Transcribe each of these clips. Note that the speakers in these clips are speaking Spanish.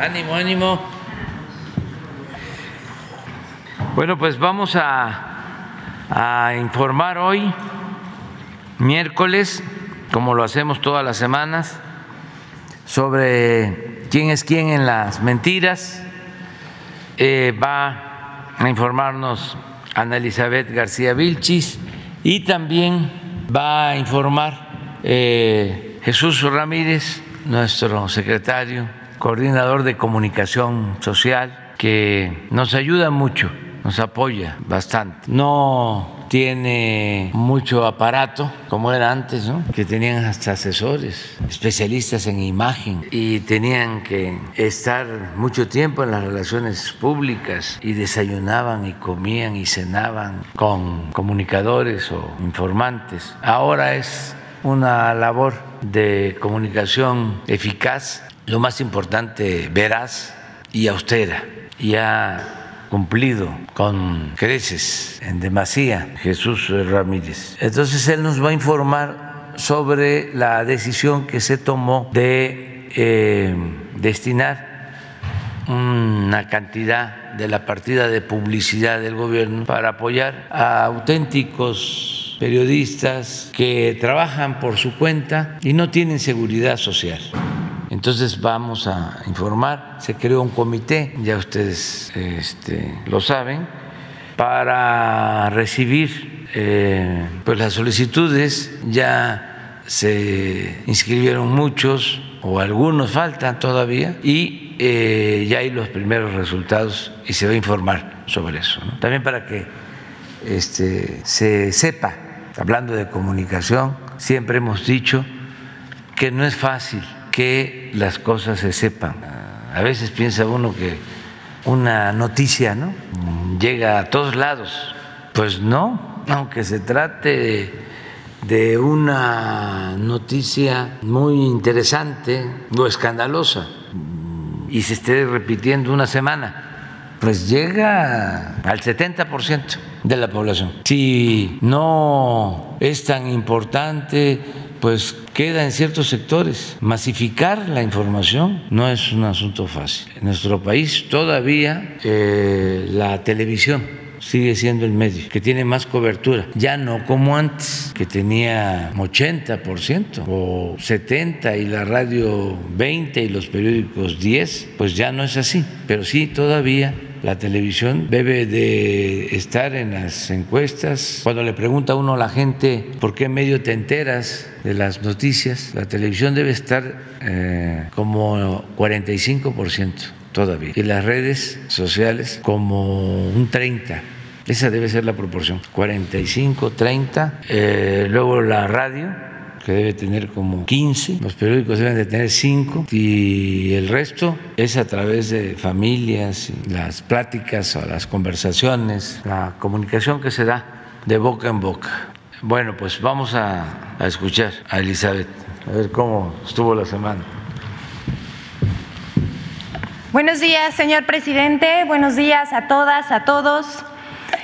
Ánimo, ánimo. Bueno, pues vamos a, informar hoy, miércoles, como lo hacemos todas las semanas, sobre quién es quién en las mentiras. Eh, va a informarnos Ana Elizabeth García Vilchis y también va a informar eh, Jesús Ramírez, nuestro secretario, coordinador de comunicación social, que nos ayuda mucho, nos apoya bastante. No tiene mucho aparato, como era antes, ¿no? que tenían hasta asesores, especialistas en imagen, y tenían que estar mucho tiempo en las relaciones públicas y desayunaban y comían y cenaban con comunicadores o informantes. Ahora es una labor de comunicación eficaz, lo más importante, veraz y austera. Y ha cumplido con creces en demasía Jesús Ramírez. Entonces él nos va a informar sobre la decisión que se tomó de eh, destinar una cantidad de la partida de publicidad del gobierno para apoyar a auténticos periodistas que trabajan por su cuenta y no tienen seguridad social. Entonces vamos a informar, se creó un comité, ya ustedes este, lo saben, para recibir eh, pues las solicitudes, ya se inscribieron muchos o algunos faltan todavía y eh, ya hay los primeros resultados y se va a informar sobre eso. También para que este, se sepa, hablando de comunicación, siempre hemos dicho que no es fácil que las cosas se sepan. A veces piensa uno que una noticia ¿no? llega a todos lados. Pues no, aunque se trate de una noticia muy interesante o escandalosa y se esté repitiendo una semana, pues llega al 70% de la población. Si no es tan importante pues queda en ciertos sectores. Masificar la información no es un asunto fácil. En nuestro país todavía eh, la televisión sigue siendo el medio que tiene más cobertura, ya no como antes, que tenía 80% o 70% y la radio 20% y los periódicos 10%, pues ya no es así, pero sí todavía la televisión debe de estar en las encuestas. Cuando le pregunta uno a la gente por qué medio te enteras de las noticias, la televisión debe estar eh, como 45% todavía y las redes sociales como un 30%. Esa debe ser la proporción, 45, 30, eh, luego la radio que debe tener como 15, los periódicos deben de tener 5 y el resto es a través de familias, las pláticas o las conversaciones, la comunicación que se da de boca en boca. Bueno, pues vamos a, a escuchar a Elizabeth, a ver cómo estuvo la semana. Buenos días, señor presidente. Buenos días a todas, a todos.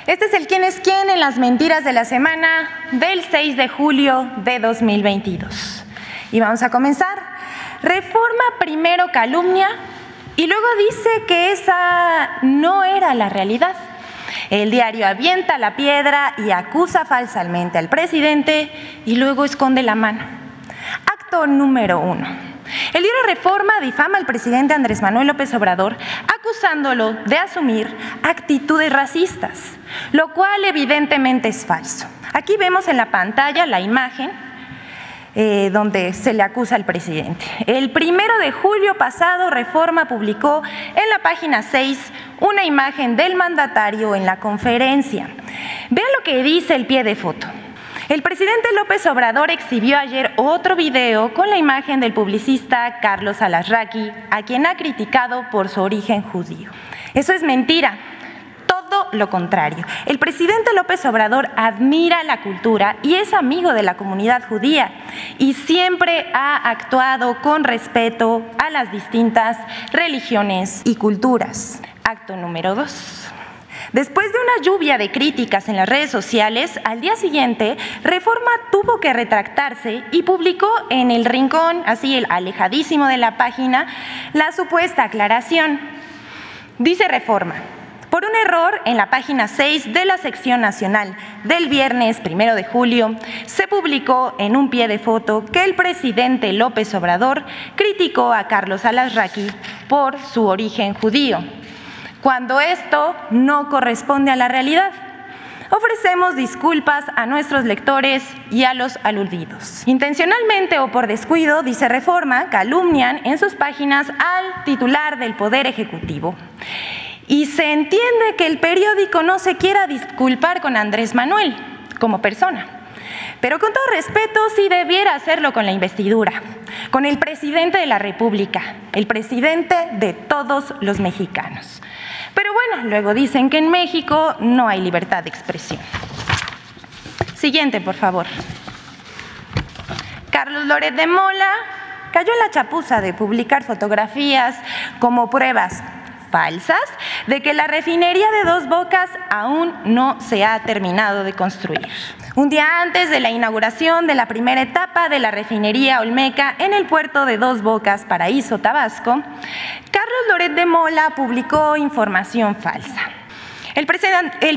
Este es el quién es quién en las mentiras de la semana del 6 de julio de 2022. Y vamos a comenzar. Reforma primero calumnia y luego dice que esa no era la realidad. El diario avienta la piedra y acusa falsamente al presidente y luego esconde la mano. Acto número uno. El diario Reforma difama al presidente Andrés Manuel López Obrador acusándolo de asumir actitudes racistas, lo cual evidentemente es falso. Aquí vemos en la pantalla la imagen eh, donde se le acusa al presidente. El primero de julio pasado, Reforma publicó en la página 6 una imagen del mandatario en la conferencia. Vean lo que dice el pie de foto. El presidente López Obrador exhibió ayer otro video con la imagen del publicista Carlos Alasraqui, a quien ha criticado por su origen judío. Eso es mentira. Todo lo contrario. El presidente López Obrador admira la cultura y es amigo de la comunidad judía y siempre ha actuado con respeto a las distintas religiones y culturas. Acto número dos. Después de una lluvia de críticas en las redes sociales, al día siguiente, Reforma tuvo que retractarse y publicó en el rincón, así el alejadísimo de la página, la supuesta aclaración. Dice Reforma, por un error en la página 6 de la sección nacional del viernes primero de julio, se publicó en un pie de foto que el presidente López Obrador criticó a Carlos Alasraqui por su origen judío, cuando esto no corresponde a la realidad. Ofrecemos disculpas a nuestros lectores y a los aludidos. Intencionalmente o por descuido, dice Reforma, calumnian en sus páginas al titular del Poder Ejecutivo y se entiende que el periódico no se quiera disculpar con Andrés Manuel como persona. Pero con todo respeto, sí debiera hacerlo con la investidura, con el presidente de la República, el presidente de todos los mexicanos. Pero bueno, luego dicen que en México no hay libertad de expresión. Siguiente, por favor. Carlos Loret de Mola cayó en la chapuza de publicar fotografías como pruebas falsas de que la refinería de Dos Bocas aún no se ha terminado de construir. Un día antes de la inauguración de la primera etapa de la refinería Olmeca en el puerto de Dos Bocas, Paraíso, Tabasco, Carlos Loret de Mola publicó información falsa. El,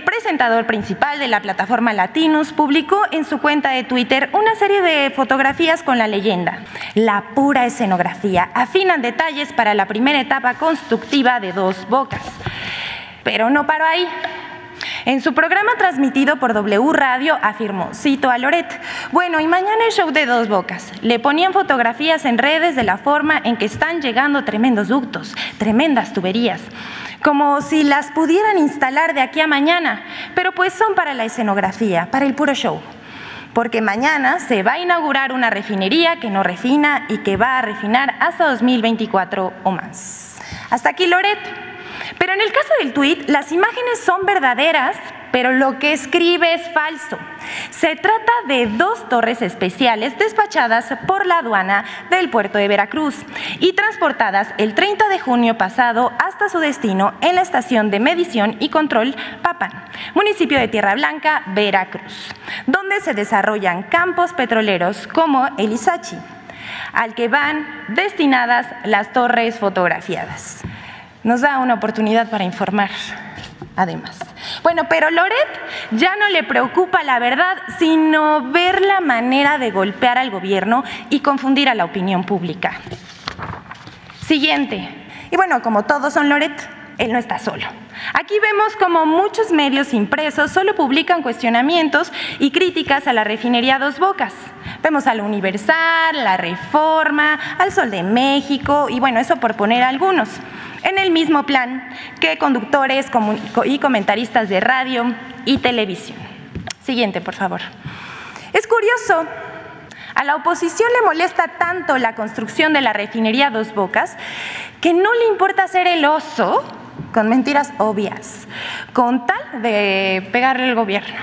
presentador principal de la plataforma Latinus publicó en su cuenta de Twitter una serie de fotografías con la leyenda. La pura escenografía afinan detalles para la primera etapa constructiva de Dos Bocas. Pero no paró ahí. En su programa transmitido por W Radio afirmó, cito a Loret, bueno, y mañana el show de dos bocas. Le ponían fotografías en redes de la forma en que están llegando tremendos ductos, tremendas tuberías como si las pudieran instalar de aquí a mañana, pero pues son para la escenografía, para el puro show. Porque mañana se va a inaugurar una refinería que no refina y que va a refinar hasta 2024 o más. Hasta aquí Loret. Pero en el caso del tuit, las imágenes son verdaderas, pero lo que escribe es falso. Se trata de dos torres especiales despachadas por la aduana del puerto de Veracruz y transportadas el 30 de junio pasado hasta su destino en la estación de medición y control Papan, municipio de Tierra Blanca, Veracruz, donde se desarrollan campos petroleros como el Isachi, al que van destinadas las torres fotografiadas. Nos da una oportunidad para informar además. Bueno, pero Loret ya no le preocupa la verdad, sino ver la manera de golpear al gobierno y confundir a la opinión pública. Siguiente. Y bueno, como todos son Loret, él no está solo. Aquí vemos como muchos medios impresos solo publican cuestionamientos y críticas a la refinería Dos Bocas. Vemos al Universal, la Reforma, al Sol de México y bueno, eso por poner algunos en el mismo plan que conductores y comentaristas de radio y televisión. Siguiente, por favor. Es curioso, a la oposición le molesta tanto la construcción de la refinería Dos Bocas que no le importa hacer el oso con mentiras obvias, con tal de pegarle al gobierno.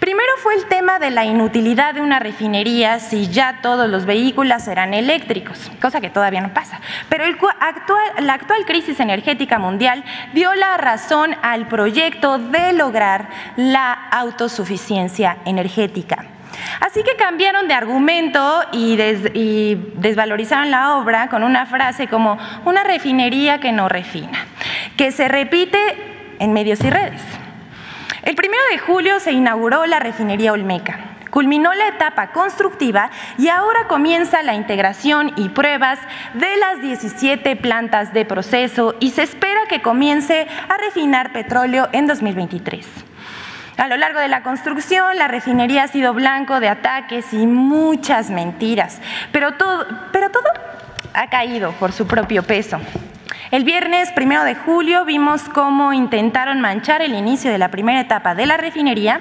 Primero fue el tema de la inutilidad de una refinería si ya todos los vehículos serán eléctricos, cosa que todavía no pasa. Pero la actual crisis energética mundial dio la razón al proyecto de lograr la autosuficiencia energética. Así que cambiaron de argumento y, y, desvalorizaron la obra con una frase como una refinería que no refina, que se repite en medios y redes. El primero de julio se inauguró la refinería Olmeca. Culminó la etapa constructiva y ahora comienza la integración y pruebas de las 17 plantas de proceso y se espera que comience a refinar petróleo en 2023. A lo largo de la construcción, la refinería ha sido blanco de ataques y muchas mentiras, pero todo, pero todo ha caído por su propio peso. El viernes primero de julio vimos cómo intentaron manchar el inicio de la primera etapa de la refinería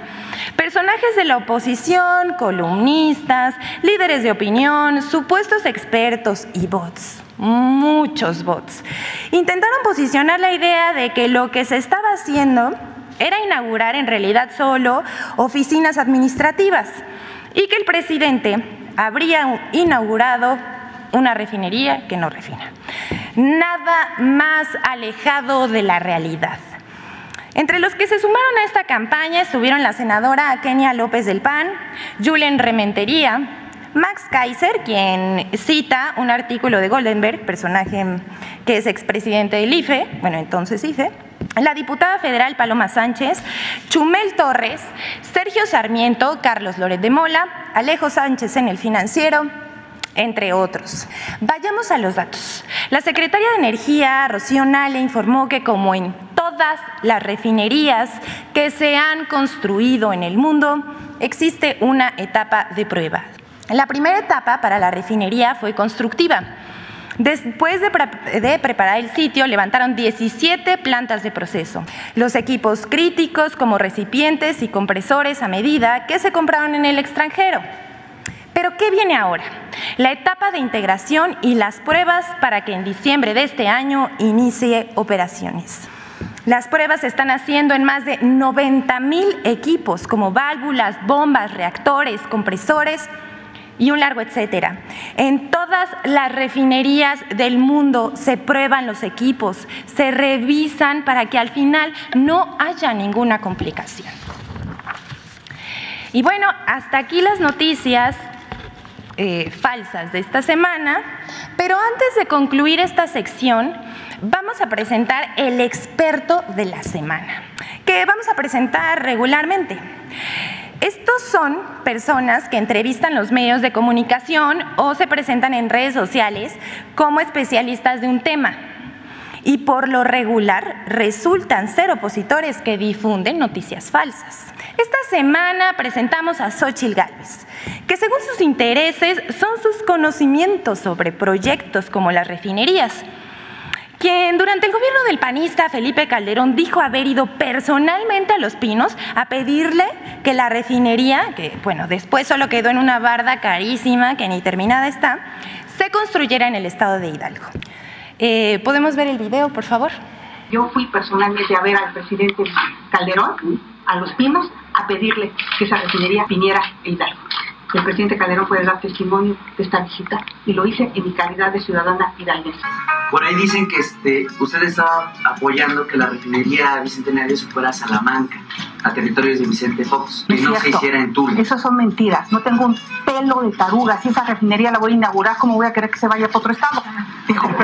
personajes de la oposición, columnistas, líderes de opinión, supuestos expertos y bots, muchos bots. Intentaron posicionar la idea de que lo que se estaba haciendo era inaugurar en realidad solo oficinas administrativas y que el presidente habría inaugurado una refinería que no refina. Nada más alejado de la realidad. Entre los que se sumaron a esta campaña estuvieron la senadora Kenia López del PAN, Julen Rementería, Max Kaiser, quien cita un artículo de Goldenberg, personaje que es expresidente del IFE, bueno, entonces IFE, la diputada federal Paloma Sánchez, Chumel Torres, Sergio Sarmiento, Carlos Loret de Mola, Alejo Sánchez en el financiero, entre otros. Vayamos a los datos. La secretaria de Energía, Rocío Nale, informó que como en todas las refinerías que se han construido en el mundo, existe una etapa de prueba. La primera etapa para la refinería fue constructiva. Después de, de, preparar el sitio, levantaron 17 plantas de proceso. Los equipos críticos como recipientes y compresores a medida que se compraron en el extranjero. Pero ¿qué viene ahora? La etapa de integración y las pruebas para que en diciembre de este año inicie operaciones. Las pruebas se están haciendo en más de 90 mil equipos como válvulas, bombas, reactores, compresores y un largo etcétera. En todas las refinerías del mundo se prueban los equipos, se revisan para que al final no haya ninguna complicación. Y bueno, hasta aquí las noticias eh, falsas de esta semana, pero antes de concluir esta sección, vamos a presentar el experto de la semana, que vamos a presentar regularmente. Estos son personas que entrevistan los medios de comunicación o se presentan en redes sociales como especialistas de un tema. Y por lo regular resultan ser opositores que difunden noticias falsas. Esta semana presentamos a Xochitl Gálvez, que según sus intereses son sus conocimientos sobre proyectos como las refinerías, quien durante el gobierno del panista Felipe Calderón dijo haber ido personalmente a Los Pinos a pedirle que la refinería, que bueno, después solo quedó en una barda carísima que ni terminada está, se construyera en el estado de Hidalgo. Eh, ¿Podemos ver el video, por favor? Yo fui personalmente a ver al presidente Calderón a Los Pinos a pedirle que esa refinería viniera a Hidalgo. El presidente Calderón puede dar testimonio de esta visita y lo hice en mi calidad de ciudadana hidalguense. Por ahí dicen que este, usted estaba apoyando que la refinería Bicentenario se fuera a Salamanca, a territorios de Vicente Fox, que no, se hiciera en Tula. Esas son mentiras. No tengo un pelo de taruga. Si esa refinería la voy a inaugurar, ¿cómo voy a querer que se vaya para otro estado? Dijo.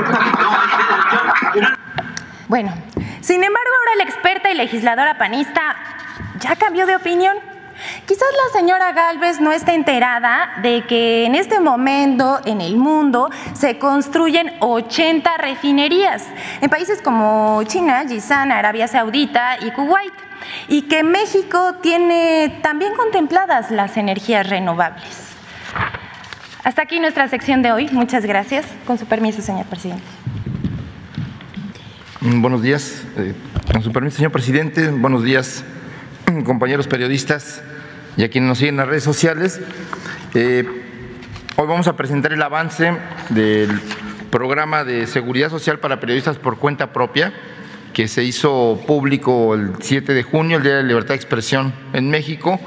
Bueno, sin embargo, ahora la experta y legisladora panista ya cambió de opinión. Quizás la señora Galvez no está enterada de que en este momento en el mundo se construyen 80 refinerías en países como China, Yizan, Arabia Saudita y Kuwait y que México tiene también contempladas las energías renovables. Hasta aquí nuestra sección de hoy. Muchas gracias. Con su permiso, señor presidente. Buenos días. Eh, con su permiso, señor presidente. Buenos días, compañeros periodistas y a quienes nos siguen en las redes sociales. Eh, hoy vamos a presentar el avance del programa de seguridad social para periodistas por cuenta propia que se hizo público el 7 de junio, el Día de la Libertad de Expresión en México,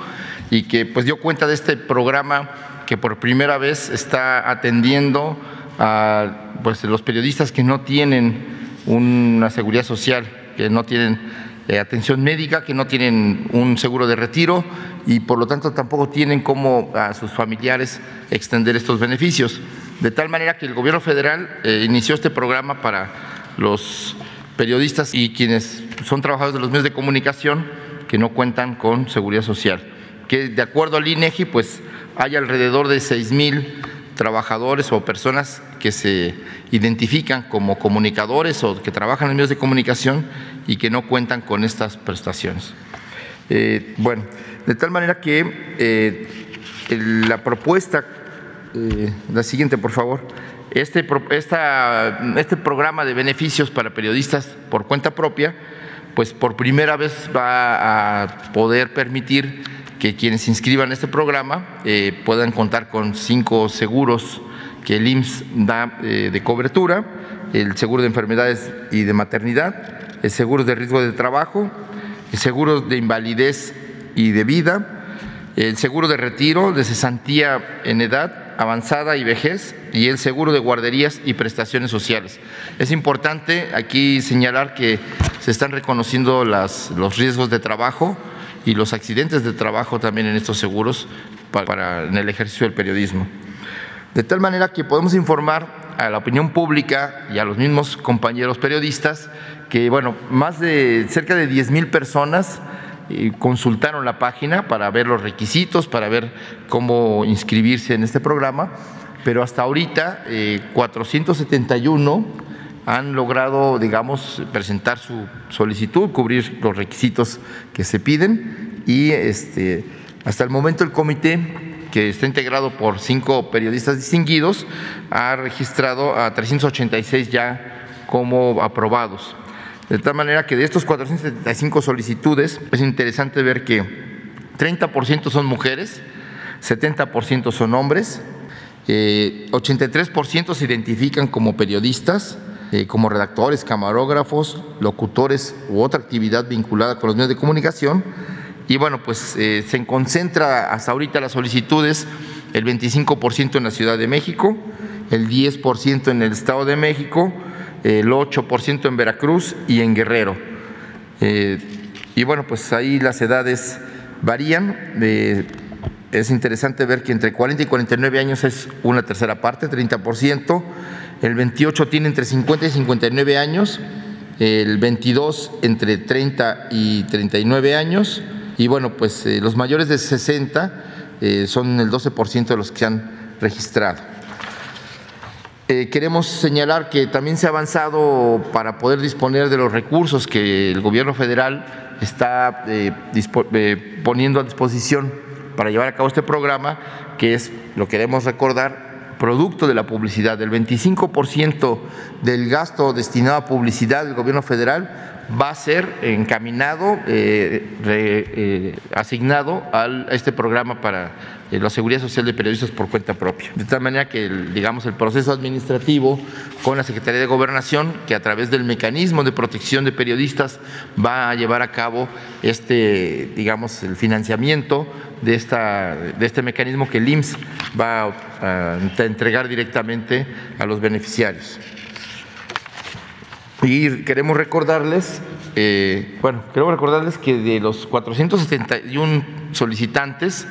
y que pues dio cuenta de este programa que por primera vez está atendiendo a pues, los periodistas que no tienen una seguridad social, que no tienen eh, atención médica, que no tienen un seguro de retiro y por lo tanto tampoco tienen cómo a sus familiares extender estos beneficios. De tal manera que el gobierno federal eh, inició este programa para los periodistas y quienes son trabajadores de los medios de comunicación que no cuentan con seguridad social. Que de acuerdo al INEGI, pues hay alrededor de 6 mil trabajadores o personas que se identifican como comunicadores o que trabajan en medios de comunicación y que no cuentan con estas prestaciones. Eh, bueno, de tal manera que eh, la propuesta, eh, la siguiente por favor, este, este programa de beneficios para periodistas por cuenta propia, pues por primera vez va a poder permitir que quienes inscriban en este programa puedan contar con cinco seguros que el IMSS da de cobertura, el seguro de enfermedades y de maternidad, el seguro de riesgo de trabajo, el seguro de invalidez y de vida, el seguro de retiro, de cesantía en edad, avanzada y vejez y el seguro de guarderías y prestaciones sociales. Es importante aquí señalar que se están reconociendo los riesgos de trabajo y los accidentes de trabajo también en estos seguros para, en el ejercicio del periodismo. De tal manera que podemos informar a la opinión pública y a los mismos compañeros periodistas que, bueno, más de cerca de 10 mil personas eh, consultaron la página para ver los requisitos, para ver cómo inscribirse en este programa, pero hasta ahorita 471 eh, han logrado, digamos, presentar su solicitud, cubrir los requisitos que se piden y este, hasta el momento el comité que está integrado por cinco periodistas distinguidos, ha registrado a 386 ya como aprobados. De tal manera que de estos 475 solicitudes es interesante ver que 30% son mujeres, 70% son hombres, 83% eh, se identifican como periodistas, eh, como redactores, camarógrafos, locutores u otra actividad vinculada con los medios de comunicación. Y bueno, pues eh, se concentra hasta ahorita las solicitudes, el 25% en la Ciudad de México, el 10% en el Estado de México, el 8% en Veracruz y en Guerrero. Eh, y bueno, pues ahí las edades varían. es interesante ver que entre 40 y 49 años es una tercera parte, 30%. El 28 tiene entre 50 y 59 años. El 22 entre 30 y 39 años. Y bueno, pues eh, los mayores de 60 eh, son el 12% de los que han registrado. Eh, queremos señalar que también se ha avanzado para poder disponer de los recursos que el gobierno federal está poniendo a disposición para llevar a cabo este programa, que es, lo queremos recordar, producto de la publicidad. El 25% del gasto destinado a publicidad del gobierno federal va a ser encaminado, asignado a este programa para eh, la seguridad social de periodistas por cuenta propia. De tal manera que, digamos, el proceso administrativo con la Secretaría de Gobernación, que a través del mecanismo de protección de periodistas va a llevar a cabo este, digamos, el financiamiento de, esta, de este mecanismo que el IMSS va a, entregar directamente a los beneficiarios. Y queremos recordarles, eh, bueno, queremos recordarles que de los 471 solicitantes,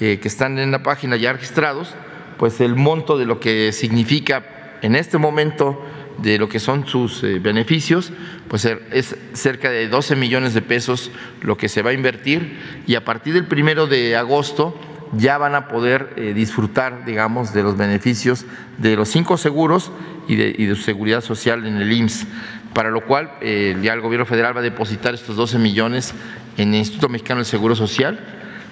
eh, que están en la página ya registrados, pues el monto de lo que significa en este momento de lo que son sus eh, beneficios, pues er, es cerca de 12 millones de pesos lo que se va a invertir y a partir del primero de agosto ya van a poder eh, disfrutar, digamos, de los beneficios de los cinco seguros y de, y seguridad social en el IMSS, para lo cual ya el gobierno federal va a depositar estos 12 millones en el Instituto Mexicano del Seguro Social.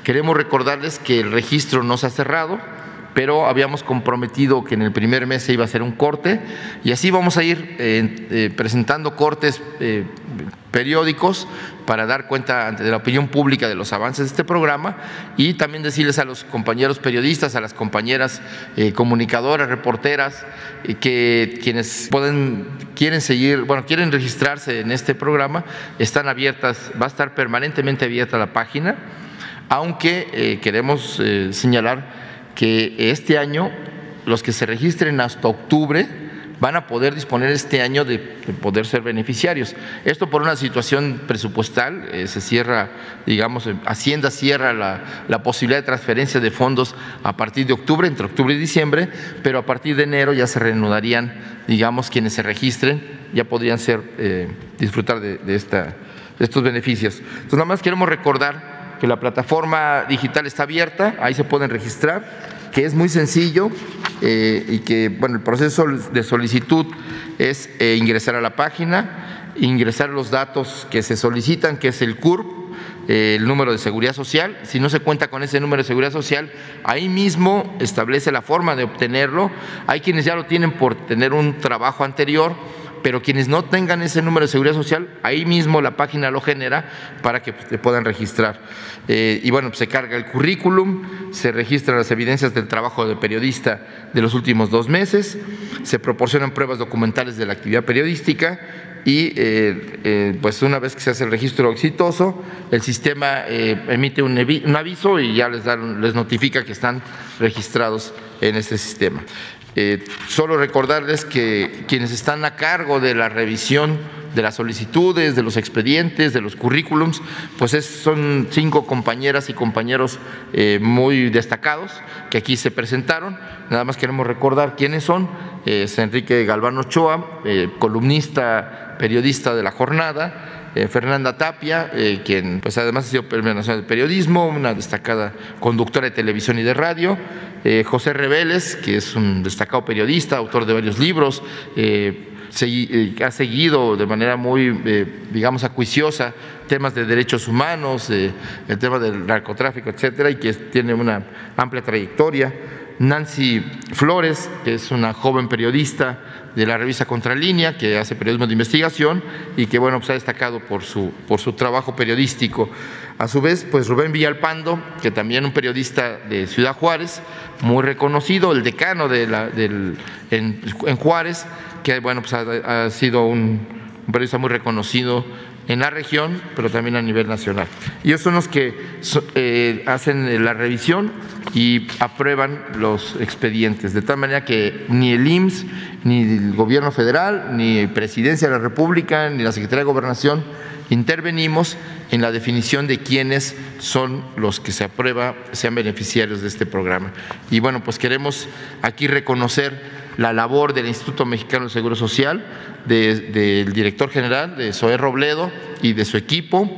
Queremos recordarles que el registro no se ha cerrado, pero habíamos comprometido que en el primer mes se iba a hacer un corte y así vamos a ir eh, eh, presentando cortes eh, periódicos para dar cuenta ante la opinión pública de los avances de este programa y también decirles a los compañeros periodistas, a las compañeras comunicadoras, reporteras, que quienes pueden, quieren seguir, bueno, quieren registrarse en este programa, están abiertas, va a estar permanentemente abierta la página aunque queremos señalar que este año los que se registren hasta octubre van a poder disponer este año de, poder ser beneficiarios. Esto por una situación presupuestal, eh, se cierra, digamos, Hacienda cierra la, posibilidad de transferencia de fondos a partir de octubre, entre octubre y diciembre, pero a partir de enero ya se reanudarían, digamos, quienes se registren, ya podrían ser, disfrutar de, de estos beneficios. Entonces, nada más queremos recordar que la plataforma digital está abierta, ahí se pueden registrar, que es muy sencillo eh, y que bueno, el proceso de solicitud es eh, ingresar a la página, ingresar los datos que se solicitan, que es el CURP, eh, el número de seguridad social. Si no se cuenta con ese número de seguridad social, ahí mismo establece la forma de obtenerlo. Hay quienes ya lo tienen por tener un trabajo anterior pero quienes no tengan ese número de seguridad social, ahí mismo la página lo genera para que te puedan registrar. Eh, y bueno, se carga el currículum, se registran las evidencias del trabajo de periodista de los últimos dos meses, se proporcionan pruebas documentales de la actividad periodística y eh, eh, pues una vez que se hace el registro exitoso, el sistema emite un, un, aviso y ya les, dan, les notifica que están registrados en este sistema. Solo recordarles que quienes están a cargo de la revisión de las solicitudes, de los expedientes, de los currículums, pues es, son cinco compañeras y compañeros eh, muy destacados que aquí se presentaron. Nada más queremos recordar quiénes son. Es Enrique Galván Ochoa, eh, columnista, periodista de la jornada. Eh, Fernanda Tapia, eh, quien pues además ha sido Premio Nacional de Periodismo, una destacada conductora de televisión y de radio, eh, José Reveles, que es un destacado periodista, autor de varios libros, ha seguido de manera muy, digamos, acuiciosa temas de derechos humanos, el tema del narcotráfico, etcétera, y que tiene una amplia trayectoria. Nancy Flores, que es una joven periodista de la revista Contralínea, que hace periodismo de investigación y que bueno, pues ha destacado por su, por su trabajo periodístico. A su vez, pues Rubén Villalpando, que también un periodista de Ciudad Juárez, muy reconocido, el decano de la, del, en, en Juárez, que bueno, pues ha, sido un, periodista muy reconocido en la región, pero también a nivel nacional. Y ellos son los que eh, hacen la revisión y aprueban los expedientes, de tal manera que ni el IMSS, ni el gobierno federal, ni Presidencia de la República, ni la Secretaría de Gobernación intervenimos en la definición de quiénes son los que se aprueba, sean beneficiarios de este programa. Y bueno, pues queremos aquí reconocer la labor del Instituto Mexicano de Seguro Social, del de, director general, de Zoé Robledo y de su equipo,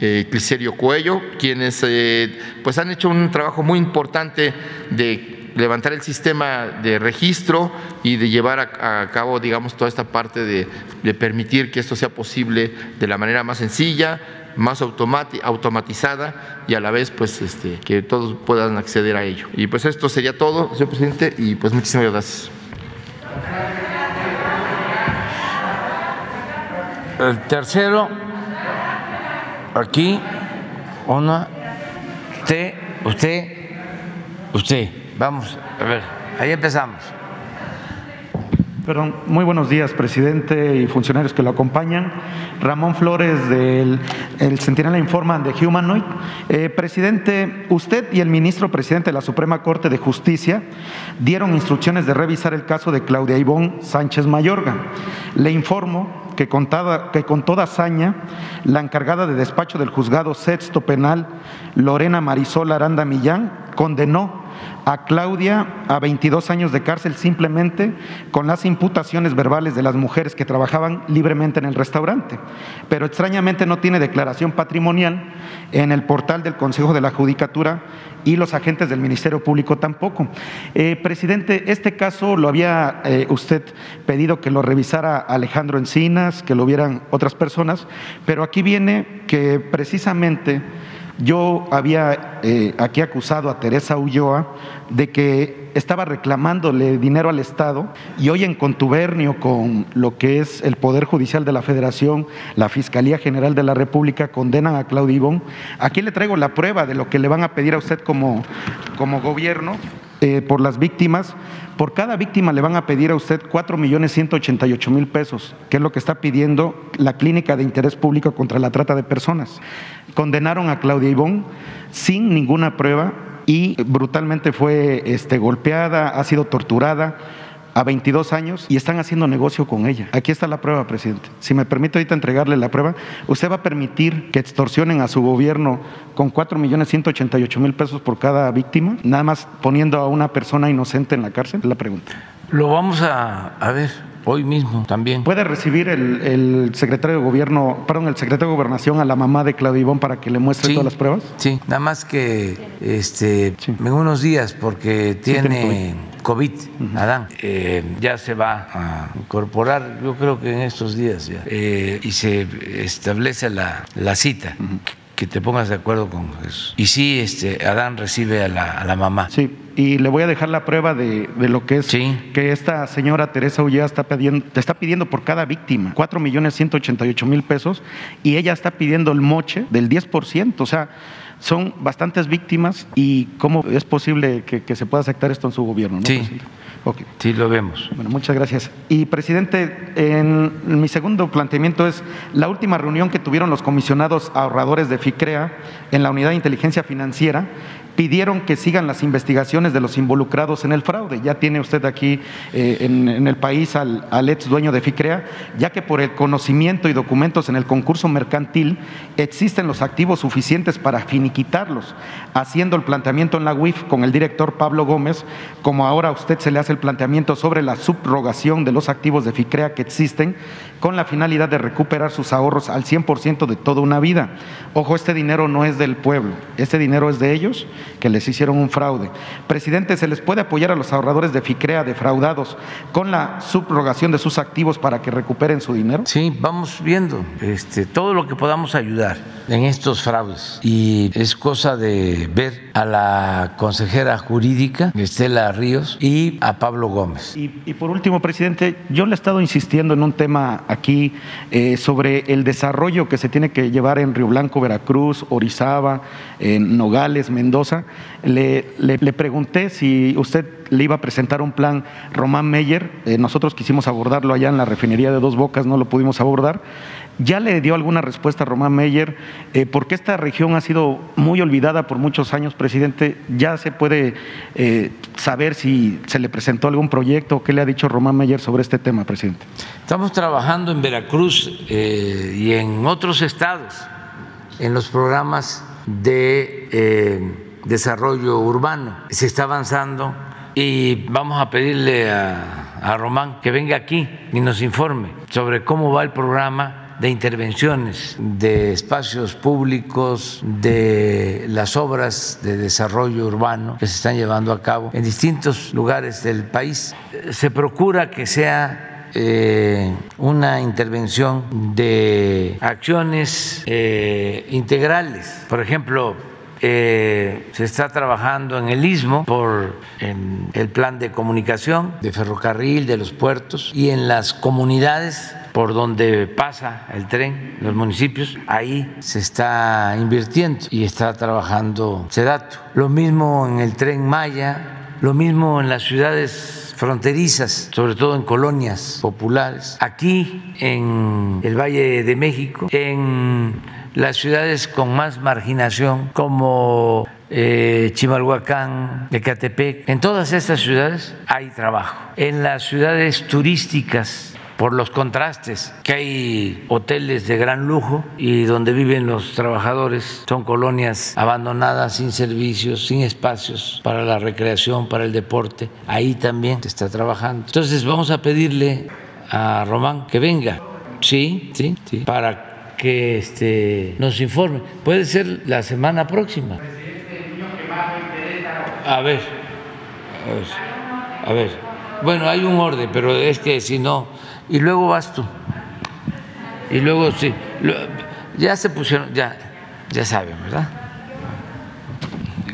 eh, Cuello, quienes eh, pues han hecho un trabajo muy importante de levantar el sistema de registro y de llevar a, a cabo, digamos, toda esta parte de, de, permitir que esto sea posible de la manera más sencilla, más automatizada y a la vez, pues, este, que todos puedan acceder a ello. Y pues esto sería todo, señor presidente, y pues muchísimas gracias. El tercero, aquí, una, usted, usted, usted. Vamos, a ver, ahí empezamos. Perdón, muy buenos días, presidente y funcionarios que lo acompañan. Ramón Flores del el Centinela Informan de Humanoid. Eh, presidente, usted y el ministro presidente de la Suprema Corte de Justicia dieron instrucciones de revisar el caso de Claudia Ivón Sánchez Mayorga. Le informo que con, toda, que con toda hazaña, la encargada de despacho del juzgado sexto penal, Lorena Marisol Aranda Millán, condenó a Claudia a 22 años de cárcel simplemente con las imputaciones verbales de las mujeres que trabajaban libremente en el restaurante. Pero extrañamente no tiene declaración patrimonial en el portal del Consejo de la Judicatura y los agentes del Ministerio Público tampoco. Eh, presidente, este caso lo había eh, usted pedido que lo revisara Alejandro Encinas, que lo vieran otras personas, pero aquí viene que precisamente yo había eh, aquí acusado a Teresa Ulloa de que estaba reclamándole dinero al Estado y hoy en contubernio con lo que es el Poder Judicial de la Federación, la Fiscalía General de la República condenan a Claudio Ibón. Aquí le traigo la prueba de lo que le van a pedir a usted como, como gobierno eh, por las víctimas. Por cada víctima le van a pedir a usted 4 millones 188 mil pesos, que es lo que está pidiendo la Clínica de Interés Público contra la Trata de Personas. Condenaron a Claudia Ibón sin ninguna prueba y brutalmente fue este, golpeada, ha sido torturada a 22 años y están haciendo negocio con ella. Aquí está la prueba, presidente. Si me permite ahorita entregarle la prueba, ¿usted va a permitir que extorsionen a su gobierno con 4 millones 188 mil pesos por cada víctima, nada más poniendo a una persona inocente en la cárcel? Es la pregunta. Lo vamos a, a ver hoy mismo también. ¿Puede recibir el, el, secretario de gobierno, perdón, el secretario de gobernación a la mamá de Claudio Ivón para que le muestre sí, todas las pruebas? Sí, nada más que este, sí. en unos días, porque tiene, sí, tiene COVID, uh -huh. Adán, eh, ya se va a incorporar, yo creo que en estos días ya, eh, y se establece la, la cita. Uh -huh que te pongas de acuerdo con eso. Y sí, este, Adán recibe a la, a la mamá. Sí, y le voy a dejar la prueba de, de lo que es sí. que esta señora Teresa Ullea está pidiendo, te está pidiendo por cada víctima 4 millones 188 mil pesos y ella está pidiendo el moche del 10%. O sea, son bastantes víctimas y cómo es posible que, que se pueda aceptar esto en su gobierno. ¿no, sí. Presidente? Sí, lo vemos. Bueno, muchas gracias. Y, presidente, en mi segundo planteamiento es la última reunión que tuvieron los comisionados ahorradores de FICREA en la Unidad de Inteligencia Financiera pidieron que sigan las investigaciones de los involucrados en el fraude. Ya tiene usted aquí eh, en, el país al, al, ex dueño de FICREA, ya que por el conocimiento y documentos en el concurso mercantil existen los activos suficientes para finiquitarlos, haciendo el planteamiento en la UIF con el director Pablo Gómez, como ahora a usted se le hace el planteamiento sobre la subrogación de los activos de FICREA que existen, con la finalidad de recuperar sus ahorros al 100% de toda una vida. Ojo, este dinero no es del pueblo, este dinero es de ellos que les hicieron un fraude. Presidente, ¿se les puede apoyar a los ahorradores de FICREA defraudados con la subrogación de sus activos para que recuperen su dinero? Sí, vamos viendo este, todo lo que podamos ayudar en estos fraudes. Y es cosa de ver a la consejera jurídica, Estela Ríos, y a Pablo Gómez. Y, y por último, presidente, yo le he estado insistiendo en un tema aquí eh, sobre el desarrollo que se tiene que llevar en Río Blanco, Veracruz, Orizaba, en Nogales, Mendoza. Le, pregunté si usted le iba a presentar un plan Román Meyer. Eh, nosotros quisimos abordarlo allá en la refinería de Dos Bocas, no lo pudimos abordar. ¿Ya le dio alguna respuesta a Román Meyer? Eh, porque esta región ha sido muy olvidada por muchos años, presidente. ¿Ya se puede eh, saber si se le presentó algún proyecto qué le ha dicho Román Meyer sobre este tema, presidente? Estamos trabajando en Veracruz y en otros estados en los programas de desarrollo urbano. Se está avanzando y vamos a pedirle a, Román que venga aquí y nos informe sobre cómo va el programa de intervenciones de espacios públicos, de las obras de desarrollo urbano que se están llevando a cabo en distintos lugares del país. Se procura que sea eh, una intervención de acciones eh, integrales. Por ejemplo, se está trabajando en el istmo por en el plan de comunicación de ferrocarril, de los puertos y en las comunidades por donde pasa el tren, los municipios, ahí se está invirtiendo y está trabajando Sedato. Lo mismo en el tren Maya, lo mismo en las ciudades fronterizas, sobre todo en colonias populares, aquí en el Valle de México, en las ciudades con más marginación como eh, Chimalhuacán, Ecatepec, en todas estas ciudades hay trabajo. En las ciudades turísticas por los contrastes, que hay hoteles de gran lujo y donde viven los trabajadores son colonias abandonadas, sin servicios, sin espacios para la recreación, para el deporte. Ahí también se está trabajando. Entonces vamos a pedirle a Román que venga, sí, sí, sí, para que este, nos informe. Puede ser la semana próxima. A ver, a ver, a ver. Bueno, hay un orden, pero es que si no y luego vas tú. Y luego sí, ya se pusieron, ya, ya saben, ¿verdad?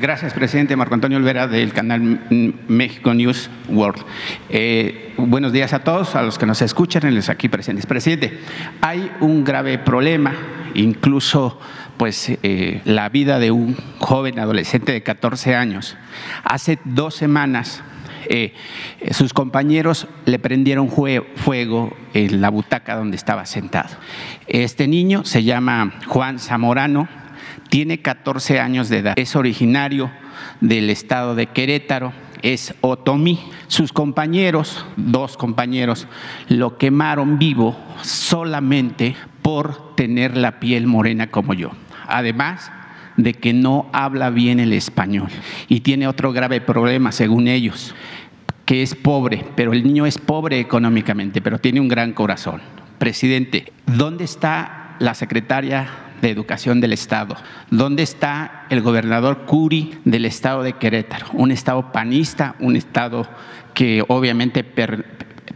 Gracias, presidente Marco Antonio Olvera del canal México News World. Eh, buenos días a todos, a los que nos escuchan y los aquí presentes. Presidente, hay un grave problema, incluso pues eh, la vida de un joven adolescente de 14 años. Hace dos semanas eh, sus compañeros le prendieron fuego en la butaca donde estaba sentado. Este niño se llama Juan Zamorano, tiene 14 años de edad, es originario del estado de Querétaro, es otomí. Sus compañeros, dos compañeros, lo quemaron vivo solamente por tener la piel morena como yo. Además, de que no habla bien el español y tiene otro grave problema, según ellos, que es pobre, pero el niño es pobre económicamente, pero tiene un gran corazón. Presidente, ¿dónde está la secretaria de Educación del Estado? ¿Dónde está el gobernador Curi del Estado de Querétaro? Un Estado panista, un Estado que obviamente per,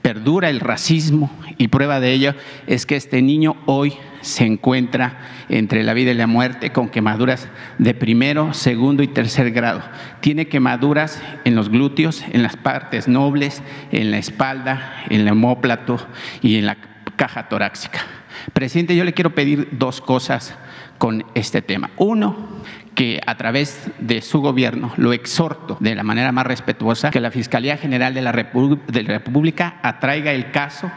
perdura el racismo y prueba de ello es que este niño hoy se encuentra entre la vida y la muerte con quemaduras de primero, segundo y tercer grado. Tiene quemaduras en los glúteos, en las partes nobles, en la espalda, en el homóplato y en la caja torácica. Presidente, yo le quiero pedir dos cosas con este tema. Uno, que a través de su gobierno lo exhorto de la manera más respetuosa que la Fiscalía General de la, República atraiga el caso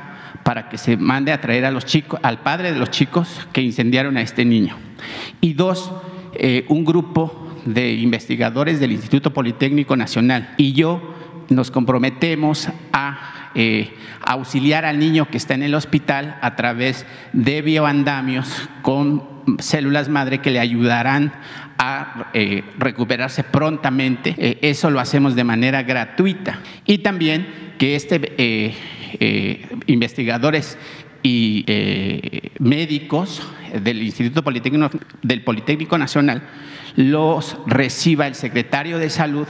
para que se mande a traer a los chicos, al padre de los chicos que incendiaron a este niño. Y dos, eh, un grupo de investigadores del Instituto Politécnico Nacional y yo nos comprometemos a eh, auxiliar al niño que está en el hospital a través de bioandamios con células madre que le ayudarán a eh, recuperarse prontamente. Eh, eso lo hacemos de manera gratuita. Y también que este investigadores y médicos del Instituto Politécnico, del Politécnico Nacional los reciba el secretario de Salud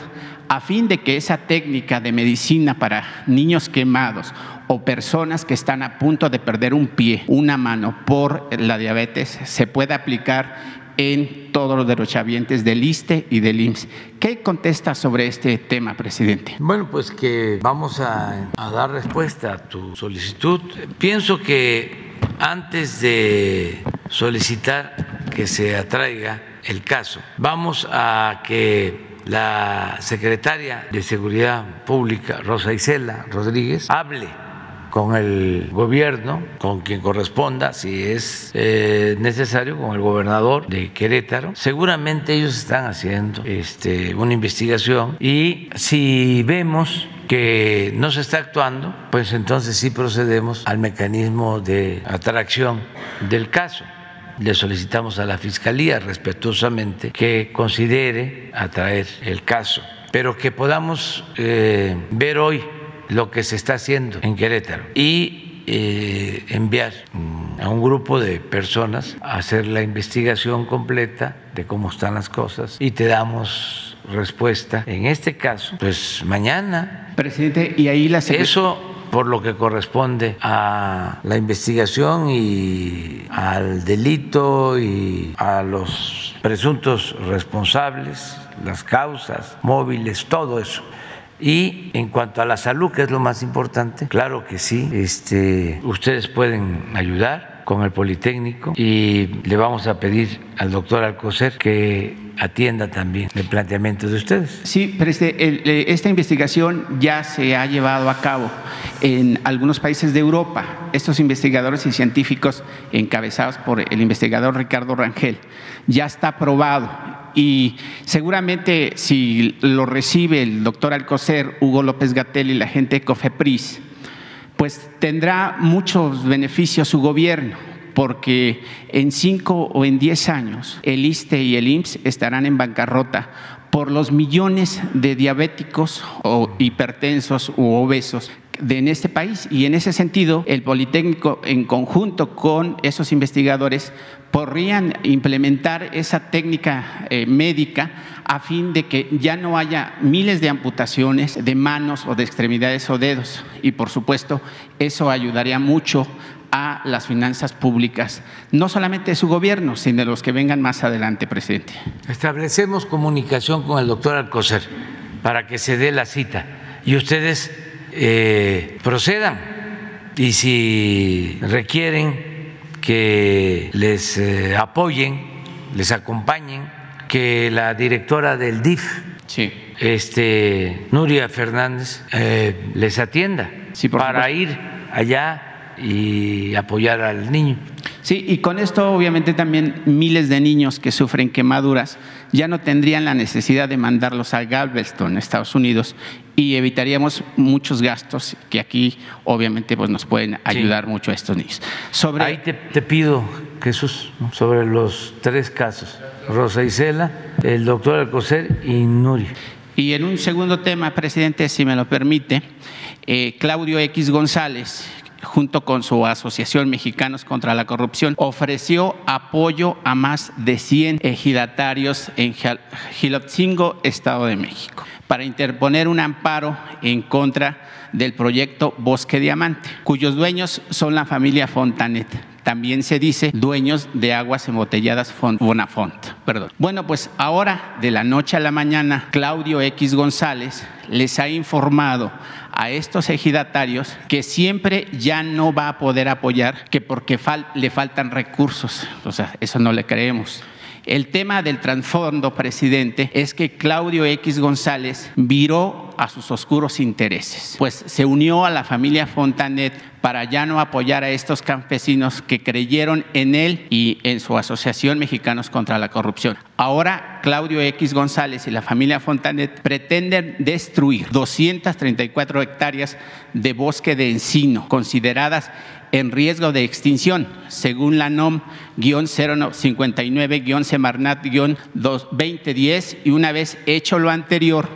a fin de que esa técnica de medicina para niños quemados o personas que están a punto de perder un pie, una mano por la diabetes, se pueda aplicar en todos los derechohabientes del ISTE y del IMSS. ¿Qué contesta sobre este tema, presidente? Bueno, pues que vamos a, a dar respuesta a tu solicitud. Pienso que antes de solicitar que se atraiga el caso, vamos a que la secretaria de Seguridad Pública, Rosa Isela Rodríguez, hable con el gobierno, con quien corresponda, si es eh, necesario, con el gobernador de Querétaro. Seguramente ellos están haciendo este, una investigación y si vemos que no se está actuando, pues entonces sí procedemos al mecanismo de atracción del caso le solicitamos a la Fiscalía respetuosamente que considere atraer el caso, pero que podamos eh, ver hoy lo que se está haciendo en Querétaro y eh, enviar a un grupo de personas a hacer la investigación completa de cómo están las cosas y te damos respuesta. En este caso, pues mañana. Presidente, y ahí la Eso por lo que corresponde a la investigación y al delito y a los presuntos responsables, las causas móviles, todo eso. Y en cuanto a la salud, que es lo más importante, claro que sí, este, ustedes pueden ayudar con el Politécnico y le vamos a pedir al doctor Alcocer que atienda también el planteamiento de ustedes. Sí, pero este, esta investigación ya se ha llevado a cabo en algunos países de Europa. Estos investigadores y científicos encabezados por el investigador Ricardo Rangel ya está aprobado y seguramente si lo recibe el doctor Alcocer, Hugo López Gatel y la gente de COFEPRIS, pues tendrá muchos beneficios su gobierno porque en cinco o en diez años el ISTE y el IMSS estarán en bancarrota por los millones de diabéticos o hipertensos u obesos en este país. Y en ese sentido, el Politécnico, en conjunto con esos investigadores, podrían implementar esa técnica eh, médica a fin de que ya no haya miles de amputaciones de manos o de extremidades o dedos. Y por supuesto, eso ayudaría mucho a las finanzas públicas, no solamente de su gobierno, sino de los que vengan más adelante, presidente. Establecemos comunicación con el doctor Alcocer para que se dé la cita y ustedes eh, procedan. Y si requieren que les eh, apoyen, les acompañen, que la directora del DIF, este, Nuria Fernández, eh, les atienda para ir allá y apoyar al niño. Sí, y con esto obviamente también miles de niños que sufren quemaduras ya no tendrían la necesidad de mandarlos a Galveston, Estados Unidos, y evitaríamos muchos gastos que aquí obviamente pues, nos pueden ayudar mucho a estos niños. Sobre... Ahí te, pido, Jesús, sobre los tres casos, Rosa Isela, el doctor Alcocer y Nuri. Y en un segundo tema, presidente, si me lo permite, eh, Claudio X González, junto con su Asociación Mexicanos contra la Corrupción, ofreció apoyo a más de 100 ejidatarios en Gilotzingo, Estado de México, para interponer un amparo en contra del proyecto Bosque Diamante, cuyos dueños son la familia Fontanet, también se dice dueños de aguas embotelladas Bonafont. Perdón. Bueno, pues ahora de la noche a la mañana, Claudio X González les ha informado a estos ejidatarios que siempre ya no va a poder apoyar, que porque le faltan recursos. O sea, eso no le creemos. El tema del trasfondo, presidente, es que Claudio X González viró a sus oscuros intereses, pues se unió a la familia Fontanet para ya no apoyar a estos campesinos que creyeron en él y en su asociación Mexicanos contra la Corrupción. Ahora Claudio X González y la familia Fontanet pretenden destruir 234 hectáreas de bosque de encino, consideradas en riesgo de extinción, según la NOM-059-Semarnat-2010, y una vez hecho lo anterior,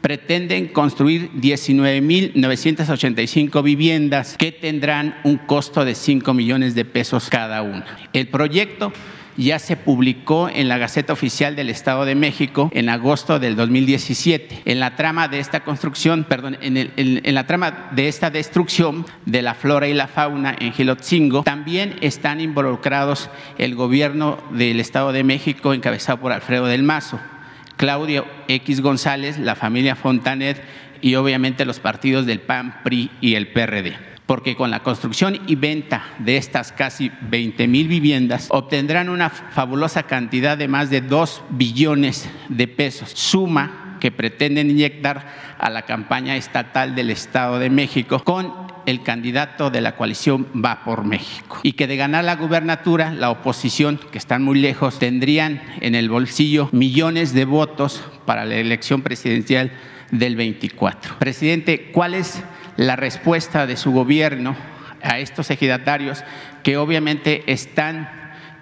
pretenden construir 19.985 viviendas que tendrán un costo de 5 millones de pesos cada una. El proyecto ya se publicó en la Gaceta Oficial del Estado de México en agosto del 2017. En la trama de esta construcción, perdón, en, la trama de esta destrucción de la flora y la fauna en Gilotzingo, también están involucrados el gobierno del Estado de México encabezado por Alfredo del Mazo, Claudio X González, la familia Fontanet y obviamente los partidos del PAN, PRI y el PRD porque con la construcción y venta de estas casi 20 mil viviendas obtendrán una fabulosa cantidad de más de 2 billones de pesos, suma que pretenden inyectar a la campaña estatal del Estado de México con el candidato de la coalición Va por México. Y que de ganar la gubernatura, la oposición, que están muy lejos, tendrían en el bolsillo millones de votos para la elección presidencial del 24. Presidente, ¿cuál es la respuesta de su gobierno a estos ejidatarios que obviamente están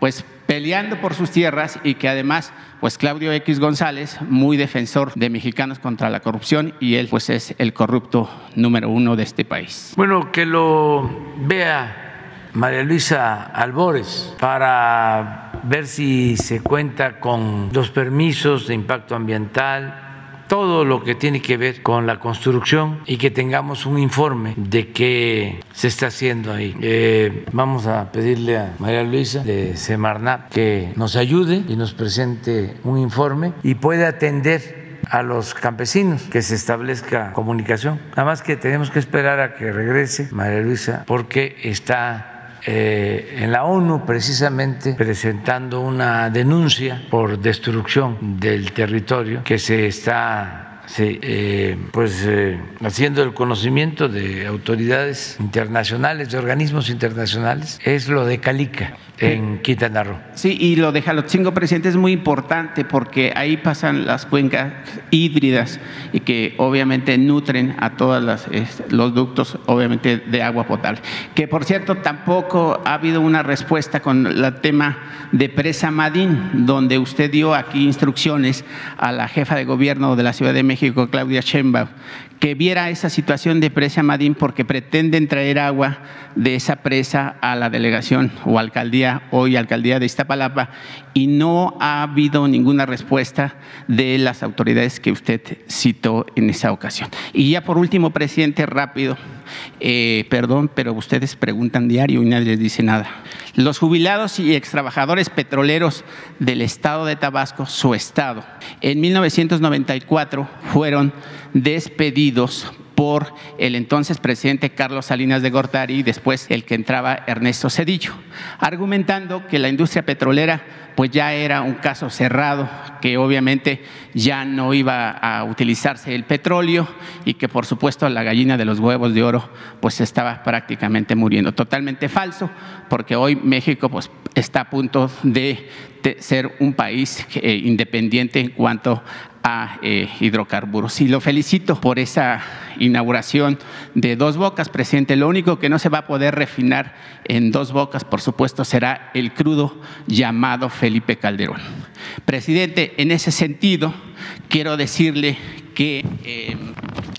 pues peleando por sus tierras y que además pues Claudio X González, muy defensor de mexicanos contra la corrupción y él pues es el corrupto número uno de este país. Bueno, que lo vea María Luisa Albores para ver si se cuenta con los permisos de impacto ambiental todo lo que tiene que ver con la construcción y que tengamos un informe de qué se está haciendo ahí. Eh, vamos a pedirle a María Luisa de Semarnat que nos ayude y nos presente un informe y puede atender a los campesinos, que se establezca comunicación. Nada más que tenemos que esperar a que regrese María Luisa porque está eh, en la ONU precisamente presentando una denuncia por destrucción del territorio que se está eh, pues eh, haciendo el conocimiento de autoridades internacionales, de organismos internacionales, es lo de Calica en Quintana Roo. Sí, y lo de Jalotzingo, presidente, es muy importante porque ahí pasan las cuencas híbridas y que obviamente nutren a todos los ductos, obviamente, de agua potable. Que por cierto, tampoco ha habido una respuesta con el tema de Presa Madín, donde usted dio aquí instrucciones a la jefa de gobierno de la Ciudad de México, Claudia Sheinbaum, que viera esa situación de Presa Madín porque pretenden traer agua de esa presa a la delegación o alcaldía, hoy alcaldía de Iztapalapa, y no ha habido ninguna respuesta de las autoridades que usted citó en esa ocasión. Y ya por último, presidente, rápido, eh, perdón, pero ustedes preguntan diario y nadie les dice nada. Los jubilados y extrabajadores petroleros del estado de Tabasco, su estado, en 1994 fueron despedidos por el entonces presidente Carlos Salinas de Gortari y después el que entraba Ernesto Cedillo, argumentando que la industria petrolera pues ya era un caso cerrado, que obviamente ya no iba a utilizarse el petróleo y que por supuesto la gallina de los huevos de oro pues estaba prácticamente muriendo. Totalmente falso, porque hoy México pues está a punto de ser un país eh, independiente en cuanto a eh, hidrocarburos. Y lo felicito por esa inauguración de Dos Bocas, presidente. Lo único que no se va a poder refinar en Dos Bocas, por supuesto, será el crudo llamado Felipe Calderón. Presidente, en ese sentido, quiero decirle que eh,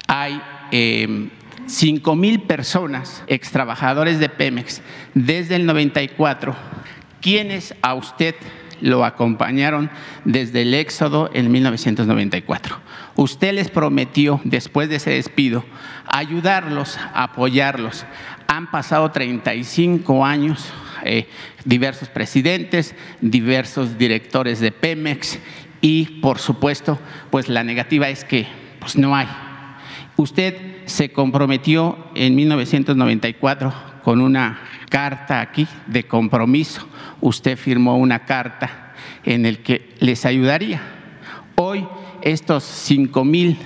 hay... Eh, cinco mil personas, ex trabajadores de Pemex, desde el 94, quienes a usted lo acompañaron desde el éxodo en 1994. Usted les prometió, después de ese despido, ayudarlos, apoyarlos. Han pasado 35 años eh, diversos presidentes, diversos directores de Pemex y, por supuesto, pues la negativa es que pues no hay. Usted se comprometió en 1994 con una carta aquí de compromiso. Usted firmó una carta en el que les ayudaría. Hoy estos cinco mil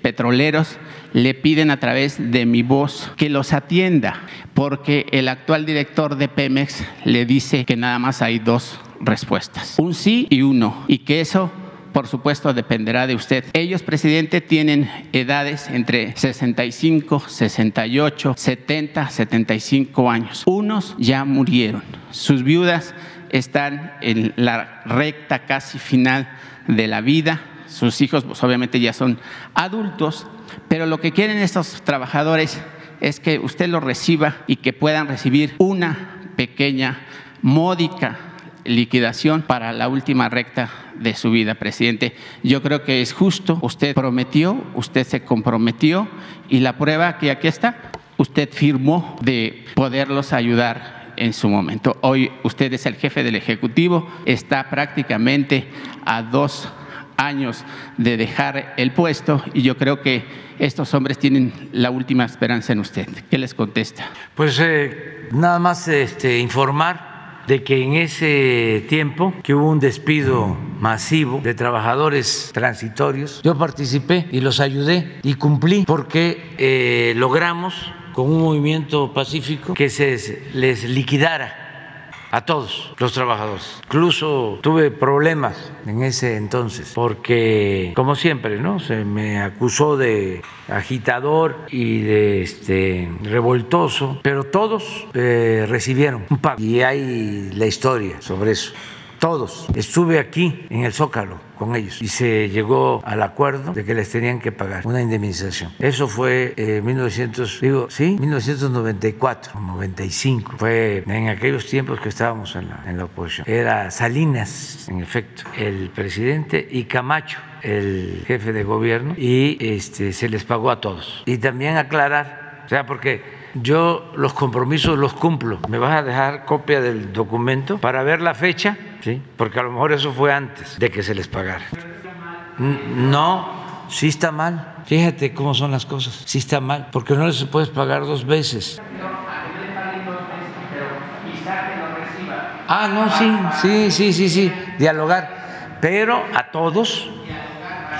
petroleros le piden a través de mi voz que los atienda, porque el actual director de Pemex le dice que nada más hay dos respuestas, un sí y un no, y que eso por supuesto, dependerá de usted. Ellos, presidente, tienen edades entre 65, 68, 70, 75 años. Unos ya murieron. Sus viudas están en la recta casi final de la vida. Sus hijos, pues, obviamente, ya son adultos. Pero lo que quieren estos trabajadores es que usted los reciba y que puedan recibir una pequeña, módica liquidación para la última recta de su vida, presidente. Yo creo que es justo. Usted prometió, usted se comprometió y la prueba que aquí está, usted firmó de poderlos ayudar en su momento. Hoy usted es el jefe del Ejecutivo, está prácticamente a dos años de dejar el puesto y yo creo que estos hombres tienen la última esperanza en usted. ¿Qué les contesta? Pues eh, nada más este, informar de que en ese tiempo que hubo un despido masivo de trabajadores transitorios, yo participé y los ayudé y cumplí porque eh, logramos con un movimiento pacífico que se les liquidara a todos los trabajadores. Incluso tuve problemas en ese entonces, porque como siempre, ¿no? Se me acusó de agitador y de este revoltoso, pero todos eh, recibieron un pago y hay la historia sobre eso todos. Estuve aquí en el Zócalo con ellos y se llegó al acuerdo de que les tenían que pagar una indemnización. Eso fue en 1900, digo, sí, 1994, 95. Fue en aquellos tiempos que estábamos en la, en la oposición. Era Salinas, en efecto, el presidente y Camacho el jefe de gobierno y este, se les pagó a todos. Y también aclarar, o sea, porque yo los compromisos los cumplo. ¿Me vas a dejar copia del documento para ver la fecha? ¿Sí? Porque a lo mejor eso fue antes de que se les pagara. No, sí está mal. Fíjate cómo son las cosas. Sí está mal, porque no les puedes pagar dos veces. Ah, no, sí, sí, sí, sí, sí, dialogar. Pero a todos,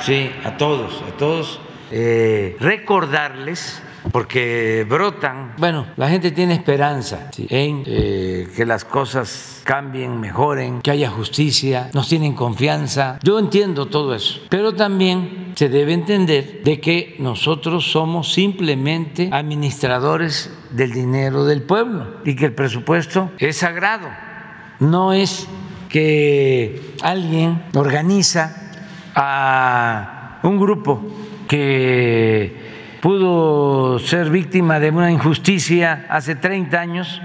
sí, a todos, a todos, eh, recordarles porque brotan. Bueno, la gente tiene esperanza en eh, que las cosas cambien, mejoren, que haya justicia, nos tienen confianza. Yo entiendo todo eso, pero también se debe entender de que nosotros somos simplemente administradores del dinero del pueblo y que el presupuesto es sagrado. No es que alguien organiza a un grupo que pudo ser víctima de una injusticia hace 30 años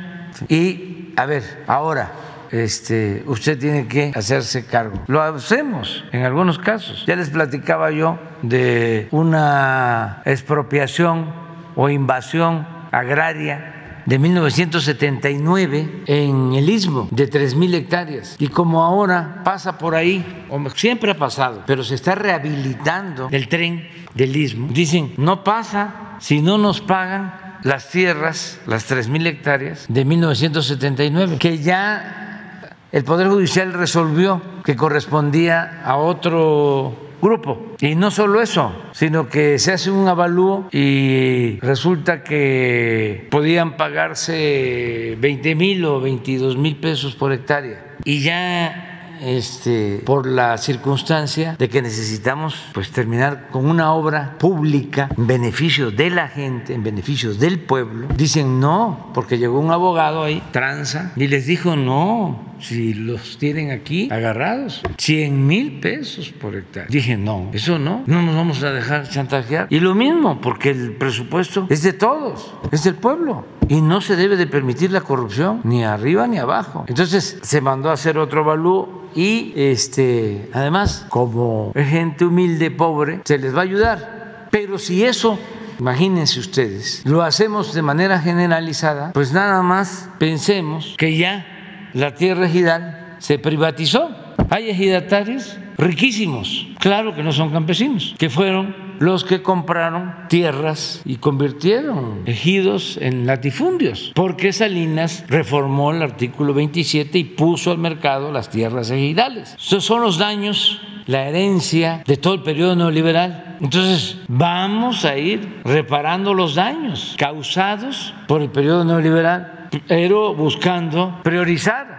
y, a ver, ahora este, usted tiene que hacerse cargo. Lo hacemos en algunos casos. Ya les platicaba yo de una expropiación o invasión agraria de 1979 en el istmo de 3.000 hectáreas. Y como ahora pasa por ahí, siempre ha pasado, pero se está rehabilitando el tren del istmo, dicen, no pasa si no nos pagan las tierras, las 3.000 hectáreas de 1979, que ya el Poder Judicial resolvió que correspondía a otro grupo. Y no solo eso, sino que se hace un avalúo y resulta que podían pagarse 20 mil o 22 mil pesos por hectárea. Y ya este, por la circunstancia de que necesitamos pues, terminar con una obra pública en beneficio de la gente, en beneficio del pueblo. Dicen no, porque llegó un abogado ahí, tranza, y les dijo no, si los tienen aquí agarrados, 100 mil pesos por hectárea. Dije, no, eso no, no nos vamos a dejar chantajear. Y lo mismo, porque el presupuesto es de todos, es del pueblo. Y no se debe de permitir la corrupción, ni arriba ni abajo. Entonces se mandó a hacer otro valúo y este, además, como gente humilde, pobre, se les va a ayudar. Pero si eso imagínense ustedes, lo hacemos de manera generalizada, pues nada más pensemos que ya la tierra ejidal se privatizó. Hay ejidatarios riquísimos, claro que no son campesinos, que fueron los que compraron tierras y convirtieron ejidos en latifundios, porque Salinas reformó el artículo 27 y puso al mercado las tierras ejidales. Esos son los daños, la herencia de todo el periodo neoliberal. Entonces, vamos a ir reparando los daños causados por el periodo neoliberal, pero buscando priorizar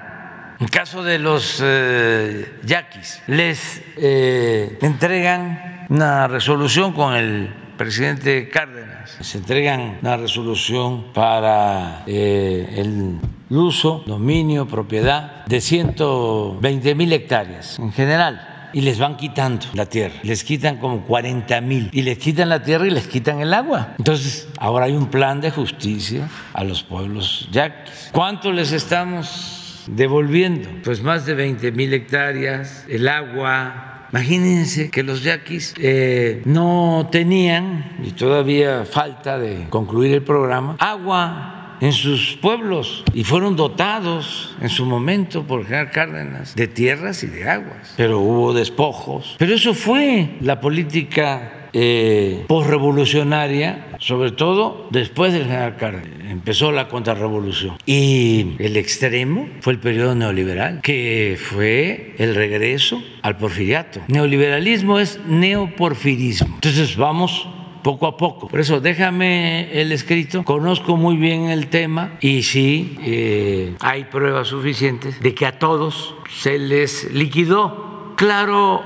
en caso de los eh, yaquis, les eh, entregan una resolución con el presidente Cárdenas, se entregan una resolución para eh, el uso, dominio, propiedad de 120 mil hectáreas en general y les van quitando la tierra. Les quitan como 40 mil y les quitan la tierra y les quitan el agua. Entonces, ahora hay un plan de justicia a los pueblos yaquis. ¿Cuánto les estamos devolviendo pues más de 20 mil hectáreas, el agua. Imagínense que los yaquis eh, no tenían, y todavía falta de concluir el programa, agua en sus pueblos y fueron dotados en su momento por General Cárdenas de tierras y de aguas, pero hubo despojos. Pero eso fue la política eh, postrevolucionaria, sobre todo después del general Cárdenas. Empezó la contrarrevolución. Y el extremo fue el periodo neoliberal, que fue el regreso al porfiriato. Neoliberalismo es neoporfirismo. Entonces vamos poco a poco. Por eso déjame el escrito, conozco muy bien el tema y sí eh, hay pruebas suficientes de que a todos se les liquidó. Claro,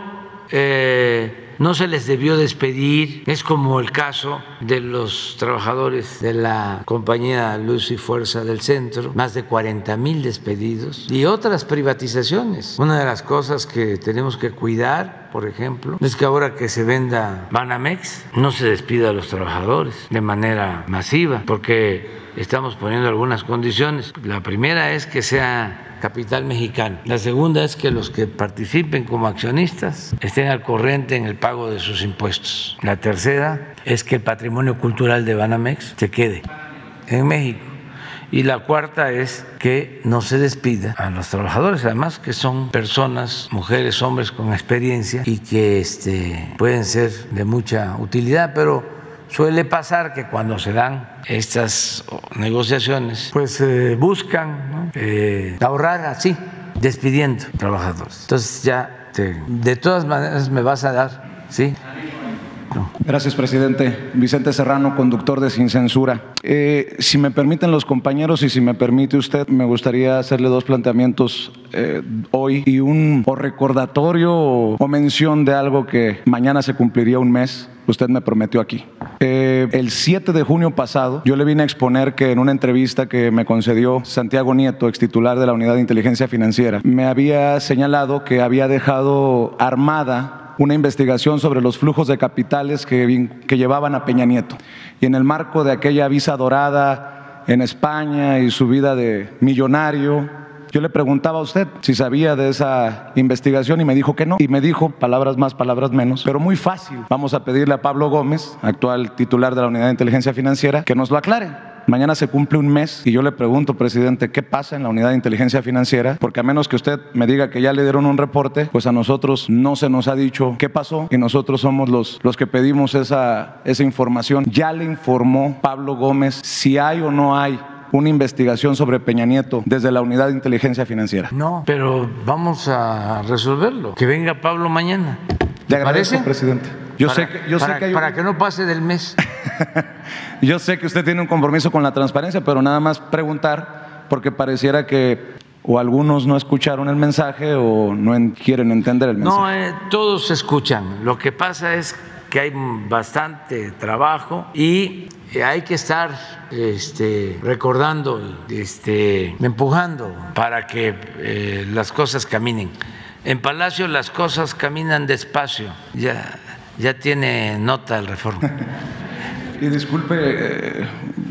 eh, no se les debió despedir. Es como el caso de los trabajadores de la compañía Luz y Fuerza del Centro, más de 40 mil despedidos y otras privatizaciones. Una de las cosas que tenemos que cuidar, por ejemplo, es que ahora que se venda Banamex, no se despida a los trabajadores de manera masiva, porque estamos poniendo algunas condiciones. La primera es que sea capital mexicano. La segunda es que los que participen como accionistas estén al corriente en el pago de sus impuestos. La tercera es que el patrimonio cultural de Banamex se quede en México. Y la cuarta es que no se despida a los trabajadores, además que son personas, mujeres, hombres con experiencia y que este, pueden ser de mucha utilidad, pero suele pasar que cuando se dan estas negociaciones, pues eh, buscan eh, ahorrar así, despidiendo trabajadores. Entonces ya, de todas maneras me vas a dar, ¿sí? Gracias, presidente. Vicente Serrano, conductor de Sin Censura. Eh, si me permiten los compañeros y si me permite usted, me gustaría hacerle dos planteamientos eh, hoy y un recordatorio o mención de algo que mañana se cumpliría un mes. Usted me prometió aquí. Eh, el 7 de junio pasado, yo le vine a exponer que en una entrevista que me concedió Santiago Nieto, ex titular de la Unidad de Inteligencia Financiera, me había señalado que había dejado armada una investigación sobre los flujos de capitales que, que llevaban a Peña Nieto. Y en el marco de aquella visa dorada en España y su vida de millonario, yo le preguntaba a usted si sabía de esa investigación y me dijo que no. Y me dijo, palabras más, palabras menos, pero muy fácil. Vamos a pedirle a Pablo Gómez, actual titular de la Unidad de Inteligencia Financiera, que nos lo aclare. Mañana se cumple un mes y yo le pregunto, presidente, ¿qué pasa en la unidad de inteligencia financiera? Porque a menos que usted me diga que ya le dieron un reporte, pues a nosotros no se nos ha dicho qué pasó y nosotros somos los, los que pedimos esa, esa información. Ya le informó Pablo Gómez si hay o no hay una investigación sobre Peña Nieto desde la unidad de inteligencia financiera. No, pero vamos a resolverlo. Que venga Pablo mañana. ¿Le agradezco, presidente. Yo sé que, yo sé que para que no pase del mes. Yo sé que usted tiene un compromiso con la transparencia, pero nada más preguntar, porque pareciera que o algunos no escucharon el mensaje o no quieren entender el mensaje. No, eh, todos escuchan. Lo que pasa es que hay bastante trabajo y hay que estar este, recordando, este, empujando para que eh, las cosas caminen. En Palacio las cosas caminan despacio, ya, ya tiene nota el reforma. Y disculpe eh,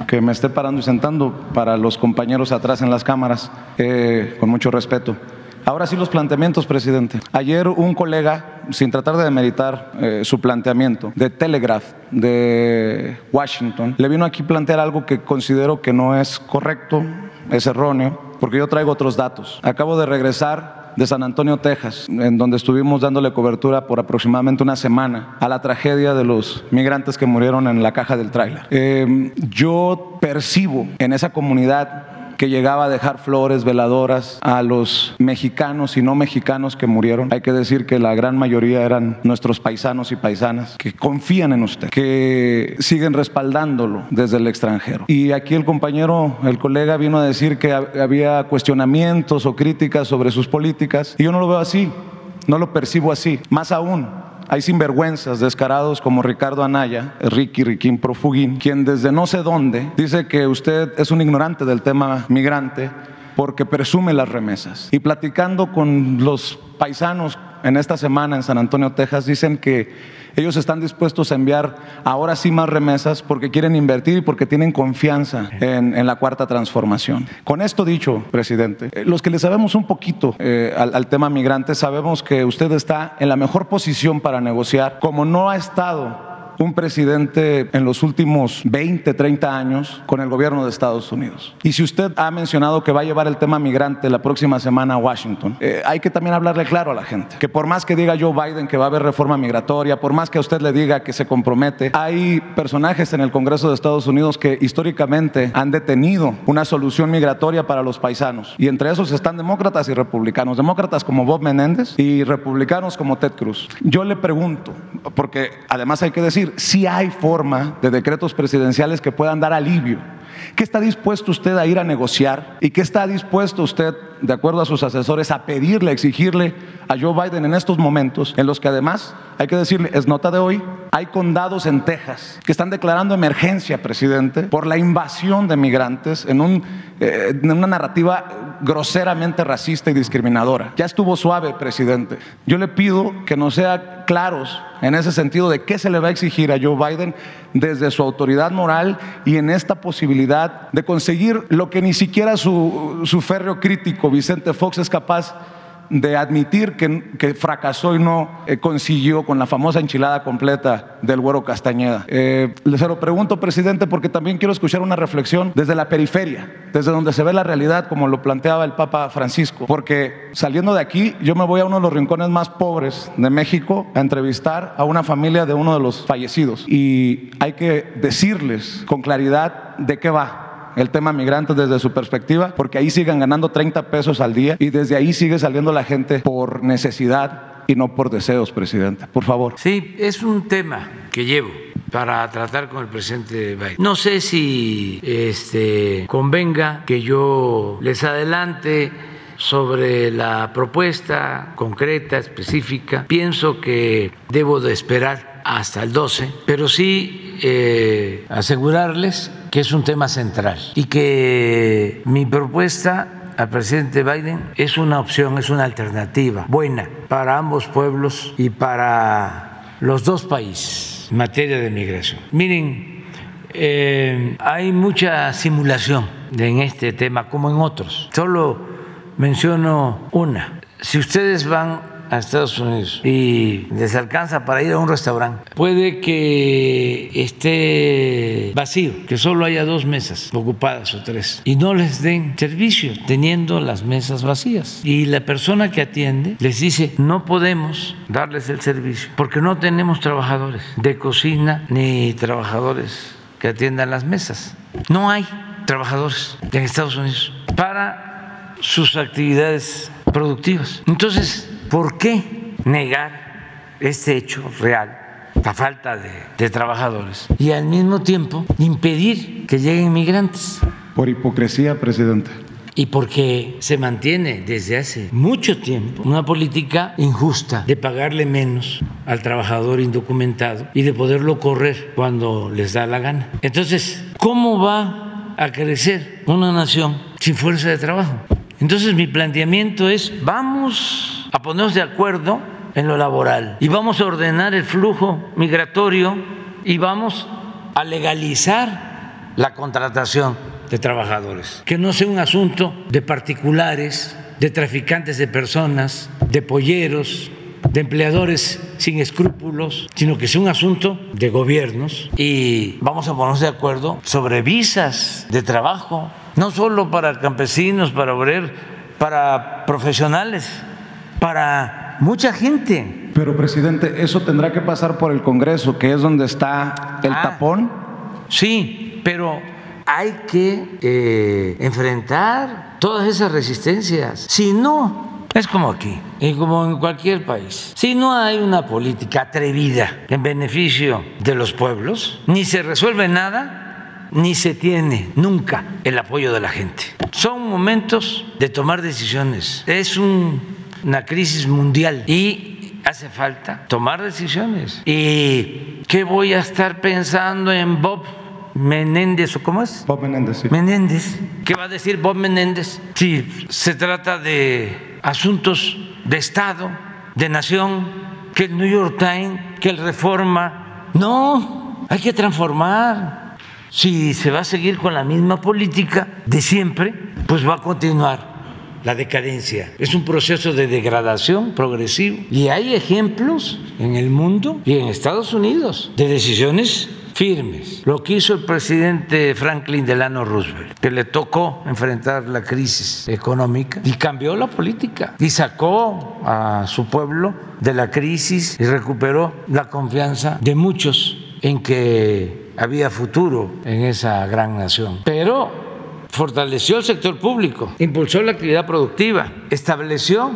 que me esté parando y sentando para los compañeros atrás en las cámaras, eh, con mucho respeto. Ahora sí los planteamientos, presidente. Ayer un colega sin tratar de demeritar eh, su planteamiento, de Telegraph, de Washington, le vino aquí plantear algo que considero que no es correcto, es erróneo, porque yo traigo otros datos. Acabo de regresar de San Antonio, Texas, en donde estuvimos dándole cobertura por aproximadamente una semana a la tragedia de los migrantes que murieron en la caja del tráiler. Eh, yo percibo en esa comunidad que llegaba a dejar flores, veladoras a los mexicanos y no mexicanos que murieron. Hay que decir que la gran mayoría eran nuestros paisanos y paisanas que confían en usted, que siguen respaldándolo desde el extranjero. Y aquí el compañero, el colega vino a decir que había cuestionamientos o críticas sobre sus políticas y yo no lo veo así, no lo percibo así. Más aún, hay sinvergüenzas descarados como Ricardo Anaya, Ricky Riquín Profugín, quien desde no sé dónde dice que usted es un ignorante del tema migrante porque presume las remesas. Y platicando con los paisanos en esta semana en San Antonio, Texas, dicen que ellos están dispuestos a enviar ahora sí más remesas porque quieren invertir y porque tienen confianza en, la cuarta transformación. Con esto dicho, presidente, eh, los que le sabemos un poquito eh, al, al tema migrante, sabemos que usted está en la mejor posición para negociar, como no ha estado un presidente en los últimos 20, 30 años con el gobierno de Estados Unidos. Y si usted ha mencionado que va a llevar el tema migrante la próxima semana a Washington, eh, hay que también hablarle claro a la gente, que por más que diga Joe Biden que va a haber reforma migratoria, por más que a usted le diga que se compromete, hay personajes en el Congreso de Estados Unidos que históricamente han detenido una solución migratoria para los paisanos. Y entre esos están demócratas y republicanos, demócratas como Bob Menéndez y republicanos como Ted Cruz. Yo le pregunto, porque además hay que decir, si hay forma de decretos presidenciales que puedan dar alivio. ¿Qué está dispuesto usted a ir a negociar? ¿Y qué está dispuesto usted, de acuerdo a sus asesores, a pedirle, a exigirle a Joe Biden en estos momentos, en los que además, hay que decirle, es nota de hoy, hay condados en Texas que están declarando emergencia, presidente, por la invasión de migrantes en, un, eh, en una narrativa groseramente racista y discriminadora. Ya estuvo suave, presidente. Yo le pido que nos sea claros en ese sentido de qué se le va a exigir a Joe Biden desde su autoridad moral y en esta posibilidad de conseguir lo que ni siquiera su, su férreo crítico Vicente Fox es capaz de admitir que, fracasó y no eh, consiguió con la famosa enchilada completa del Güero Castañeda. Eh, se lo pregunto, presidente, porque también quiero escuchar una reflexión desde la periferia, desde donde se ve la realidad, como lo planteaba el Papa Francisco. Porque saliendo de aquí, yo me voy a uno de los rincones más pobres de México a entrevistar a una familia de uno de los fallecidos. Y hay que decirles con claridad de qué va el tema migrantes desde su perspectiva, porque ahí siguen ganando 30 pesos al día y desde ahí sigue saliendo la gente por necesidad y no por deseos, presidente. Por favor. Sí, es un tema que llevo para tratar con el presidente Biden. No sé si este, convenga que yo les adelante sobre la propuesta concreta, específica. Pienso que debo de esperar hasta el 12, pero sí eh, asegurarles que es un tema central y que mi propuesta al presidente Biden es una opción, es una alternativa buena para ambos pueblos y para los dos países en materia de migración. Miren, eh, hay mucha simulación en este tema como en otros. Solo menciono una. Si ustedes van a Estados Unidos y les alcanza para ir a un restaurante, puede que esté vacío, que solo haya dos mesas ocupadas o tres, y no les den servicio teniendo las mesas vacías. Y la persona que atiende les dice, no podemos darles el servicio porque no tenemos trabajadores de cocina ni trabajadores que atiendan las mesas. No hay trabajadores en Estados Unidos para sus actividades productivas. Entonces, ¿Por qué negar este hecho real? la falta de, trabajadores y al mismo tiempo impedir que lleguen migrantes. Por hipocresía, presidente. Y porque se mantiene desde hace mucho tiempo una política injusta de pagarle menos al trabajador indocumentado y de poderlo correr cuando les da la gana. Entonces, ¿cómo va a crecer una nación sin fuerza de trabajo? Entonces mi planteamiento es, vamos a ponernos de acuerdo en lo laboral. Y vamos a ordenar el flujo migratorio y vamos a legalizar la contratación de trabajadores, que no sea un asunto de particulares, de traficantes de personas, de polleros de empleadores sin escrúpulos, sino que sea un asunto de gobiernos. Y vamos a ponernos de acuerdo sobre visas de trabajo, no solo para campesinos, para obreros, para profesionales, para mucha gente. Pero, presidente, eso tendrá que pasar por el Congreso, que es donde está el Ah. tapón. Sí, pero hay que eh, enfrentar todas esas resistencias. Si no, es como aquí y como en cualquier país. Si no hay una política atrevida en beneficio de los pueblos, ni se resuelve nada, ni se tiene nunca el apoyo de la gente. Son momentos de tomar decisiones. Es un- una crisis mundial y hace falta tomar decisiones. ¿Y qué voy a estar pensando en Bob Menéndez o cómo es? Bob Menéndez, sí. Menéndez. ¿Qué va a decir Bob Menéndez? Si se trata de asuntos de Estado, de nación, que el New York Times, que el Reforma. No, hay que transformar. Si se va a seguir con la misma política de siempre, pues va a continuar la decadencia. Es un proceso de degradación progresivo. Y hay ejemplos en el mundo y en Estados Unidos de decisiones firmes. Lo que hizo el presidente Franklin Delano Roosevelt, que le tocó enfrentar la crisis económica y cambió la política y sacó a su pueblo de la crisis y recuperó la confianza de muchos en que había futuro en esa gran nación. Pero fortaleció el sector público, impulsó la actividad productiva, estableció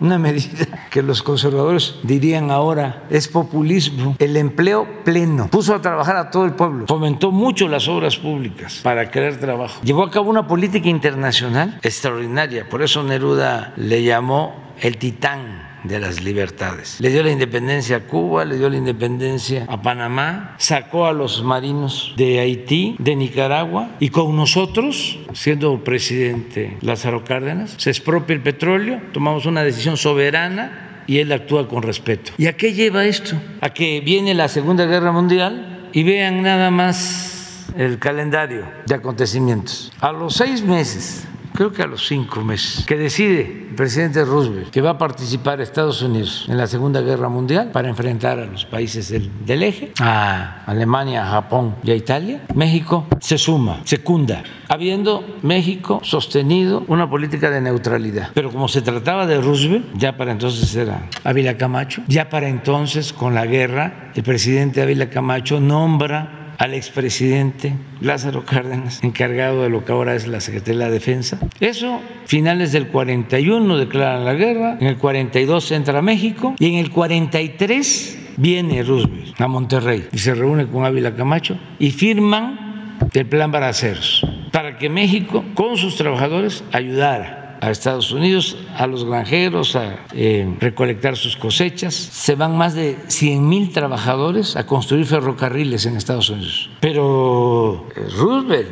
una medida que los conservadores dirían ahora es populismo, el empleo pleno. Puso a trabajar a todo el pueblo, fomentó mucho las obras públicas para crear trabajo. Llevó a cabo una política internacional extraordinaria, por eso Neruda le llamó el titán de las libertades. Le dio la independencia a Cuba, le dio la independencia a Panamá, sacó a los marinos de Haití, de Nicaragua, y con nosotros, siendo presidente Lázaro Cárdenas, se expropia el petróleo, tomamos una decisión soberana y él actúa con respeto. ¿Y a qué lleva esto? A que viene la Segunda Guerra Mundial y vean nada más el calendario de acontecimientos. A los seis meses creo que a los cinco meses, que decide el presidente Roosevelt que va a participar Estados Unidos en la Segunda Guerra Mundial para enfrentar a los países del, del eje, a Alemania, a Japón y a Italia, México se suma, secunda, habiendo México sostenido una política de neutralidad. Pero como se trataba de Roosevelt, ya para entonces era Ávila Camacho, ya para entonces con la guerra, el presidente Ávila Camacho nombra al expresidente Lázaro Cárdenas, encargado de lo que ahora es la Secretaría de la Defensa. Eso, finales del 41 declaran la guerra, en el 42 entra México y en el 43 viene Roosevelt a Monterrey y se reúne con Ávila Camacho y firman el plan Baraceros para que México con sus trabajadores ayudara a Estados Unidos, a los granjeros, a eh, recolectar sus cosechas. Se van más de 100 mil trabajadores a construir ferrocarriles en Estados Unidos. Pero Roosevelt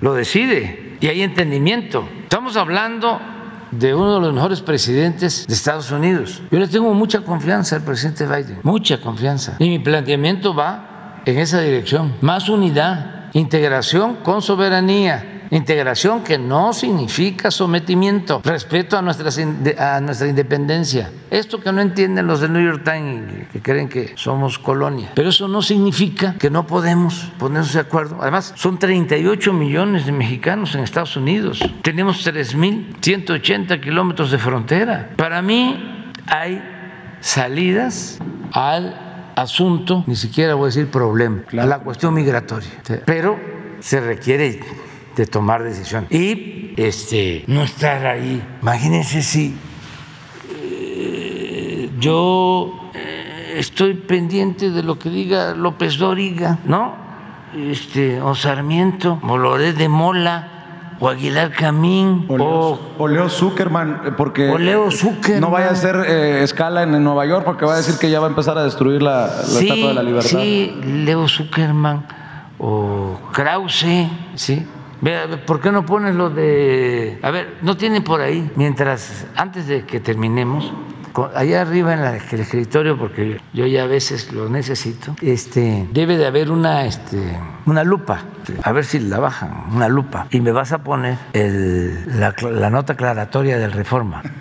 lo decide y hay entendimiento. Estamos hablando de uno de los mejores presidentes de Estados Unidos. Yo le tengo mucha confianza al presidente Biden, mucha confianza. Y mi planteamiento va en esa dirección. Más unidad, integración con soberanía Integración que no significa sometimiento, respeto a, nuestras, a nuestra independencia. Esto que no entienden los del New York Times, que creen que somos colonia. Pero eso no significa que no podemos ponernos de acuerdo. Además, son 38 millones de mexicanos en Estados Unidos. Tenemos 3.180 kilómetros de frontera. Para mí hay salidas al asunto, ni siquiera voy a decir problema, a la cuestión migratoria. Pero se requiere de tomar decisión y este no estar ahí. Imagínense si eh, yo eh, estoy pendiente de lo que diga López Dóriga, ¿no? Este, o Sarmiento, o Loret de Mola, o Aguilar Camín, o, o, o Leo Zuckerman, porque o Leo Zuckerman. no vaya a hacer eh, escala en, en, Nueva York, porque va a decir que ya va a empezar a destruir la, la sí, Estatua de la Libertad. Sí, Leo Zuckerman, o Krause, sí. ¿por qué no pones lo de... A ver, ¿no tienen por ahí? Mientras, antes de que terminemos, allá arriba en el escritorio, porque yo ya a veces lo necesito, este, debe de haber una, este, una lupa, a ver si la bajan, una lupa, y me vas a poner el, la, la, nota aclaratoria del reforma.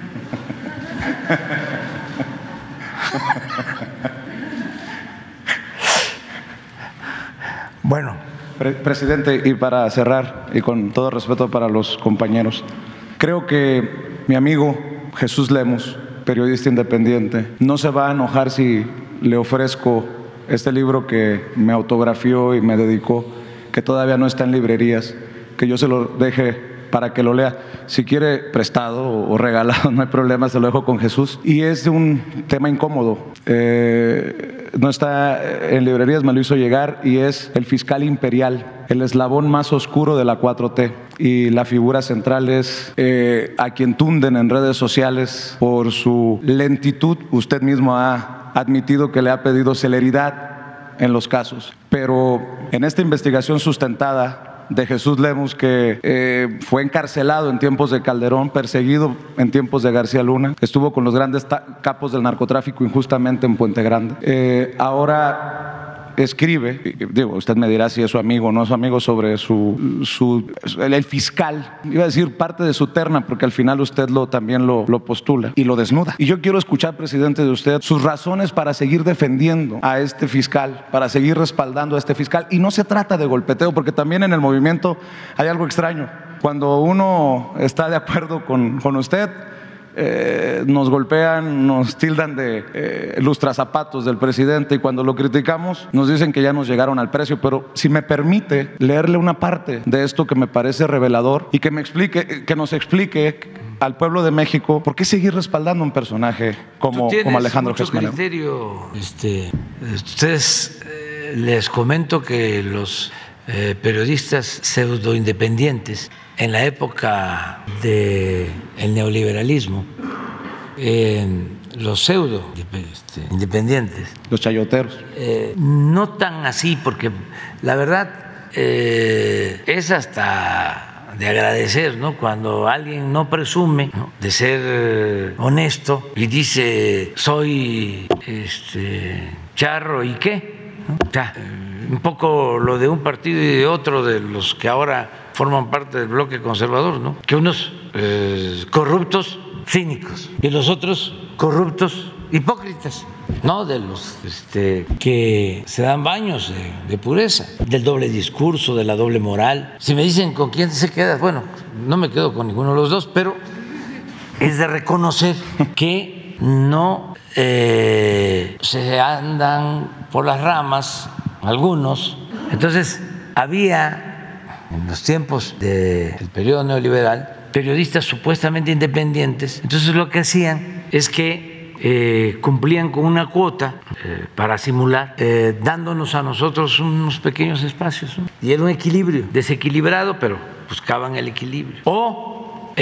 bueno presidente, y para cerrar, y con todo respeto para los compañeros, creo que mi amigo Jesús Lemos, periodista independiente, no se va a enojar si le ofrezco este libro que me autografió y me dedicó, que todavía no está en librerías, que yo se lo deje para que lo lea. Si quiere prestado o regalado, no hay problema, se lo dejo con Jesús. Y es un tema incómodo. Eh, no está en librerías, me lo hizo llegar y es el fiscal imperial, el eslabón más oscuro de la 4T. Y la figura central es eh, a quien tunden en redes sociales por su lentitud. Usted mismo ha admitido que le ha pedido celeridad en los casos. Pero en esta investigación sustentada de Jesús Lemus, que eh, fue encarcelado en tiempos de Calderón, perseguido en tiempos de García Luna, estuvo con los grandes capos del narcotráfico injustamente en Puente Grande. Eh, ahora escribe, digo, usted me dirá si es su amigo o no es su amigo, sobre su, su el, fiscal, iba a decir parte de su terna, porque al final usted lo, también lo, lo postula y lo desnuda. Y yo quiero escuchar, presidente, de usted sus razones para seguir defendiendo a este fiscal, para seguir respaldando a este fiscal. Y no se trata de golpeteo, porque también en el movimiento hay algo extraño. Cuando uno está de acuerdo con, con usted, eh, nos golpean, nos tildan de eh, lustrazapatos del presidente y cuando lo criticamos nos dicen que ya nos llegaron al precio, pero si me permite leerle una parte de esto que me parece revelador y que me explique, que nos explique al pueblo de México por qué seguir respaldando a un personaje como, como Alejandro criterio, este, ustedes eh, les comento que los eh, periodistas pseudo independientes en la época del neoliberalismo, los pseudo este, independientes. Los chayoteros. Eh, no tan así, porque la verdad eh, es hasta de agradecer, ¿no? Cuando alguien no presume de ser honesto y dice soy este, charro y qué, un poco lo de un partido y de otro de los que ahora forman parte del bloque conservador, ¿no? Que unos eh, corruptos cínicos y los otros corruptos hipócritas, ¿no? De los este, que se dan baños de, pureza, del doble discurso, de la doble moral. Si me dicen con quién se queda, bueno, no me quedo con ninguno de los dos, pero es de reconocer que no eh, se andan por las ramas algunos. Entonces, había en los tiempos del periodo neoliberal, periodistas supuestamente independientes. Entonces lo que hacían es que eh, cumplían con una cuota eh, para simular, eh, dándonos a nosotros unos pequeños espacios. Y era un equilibrio, desequilibrado, pero buscaban el equilibrio. O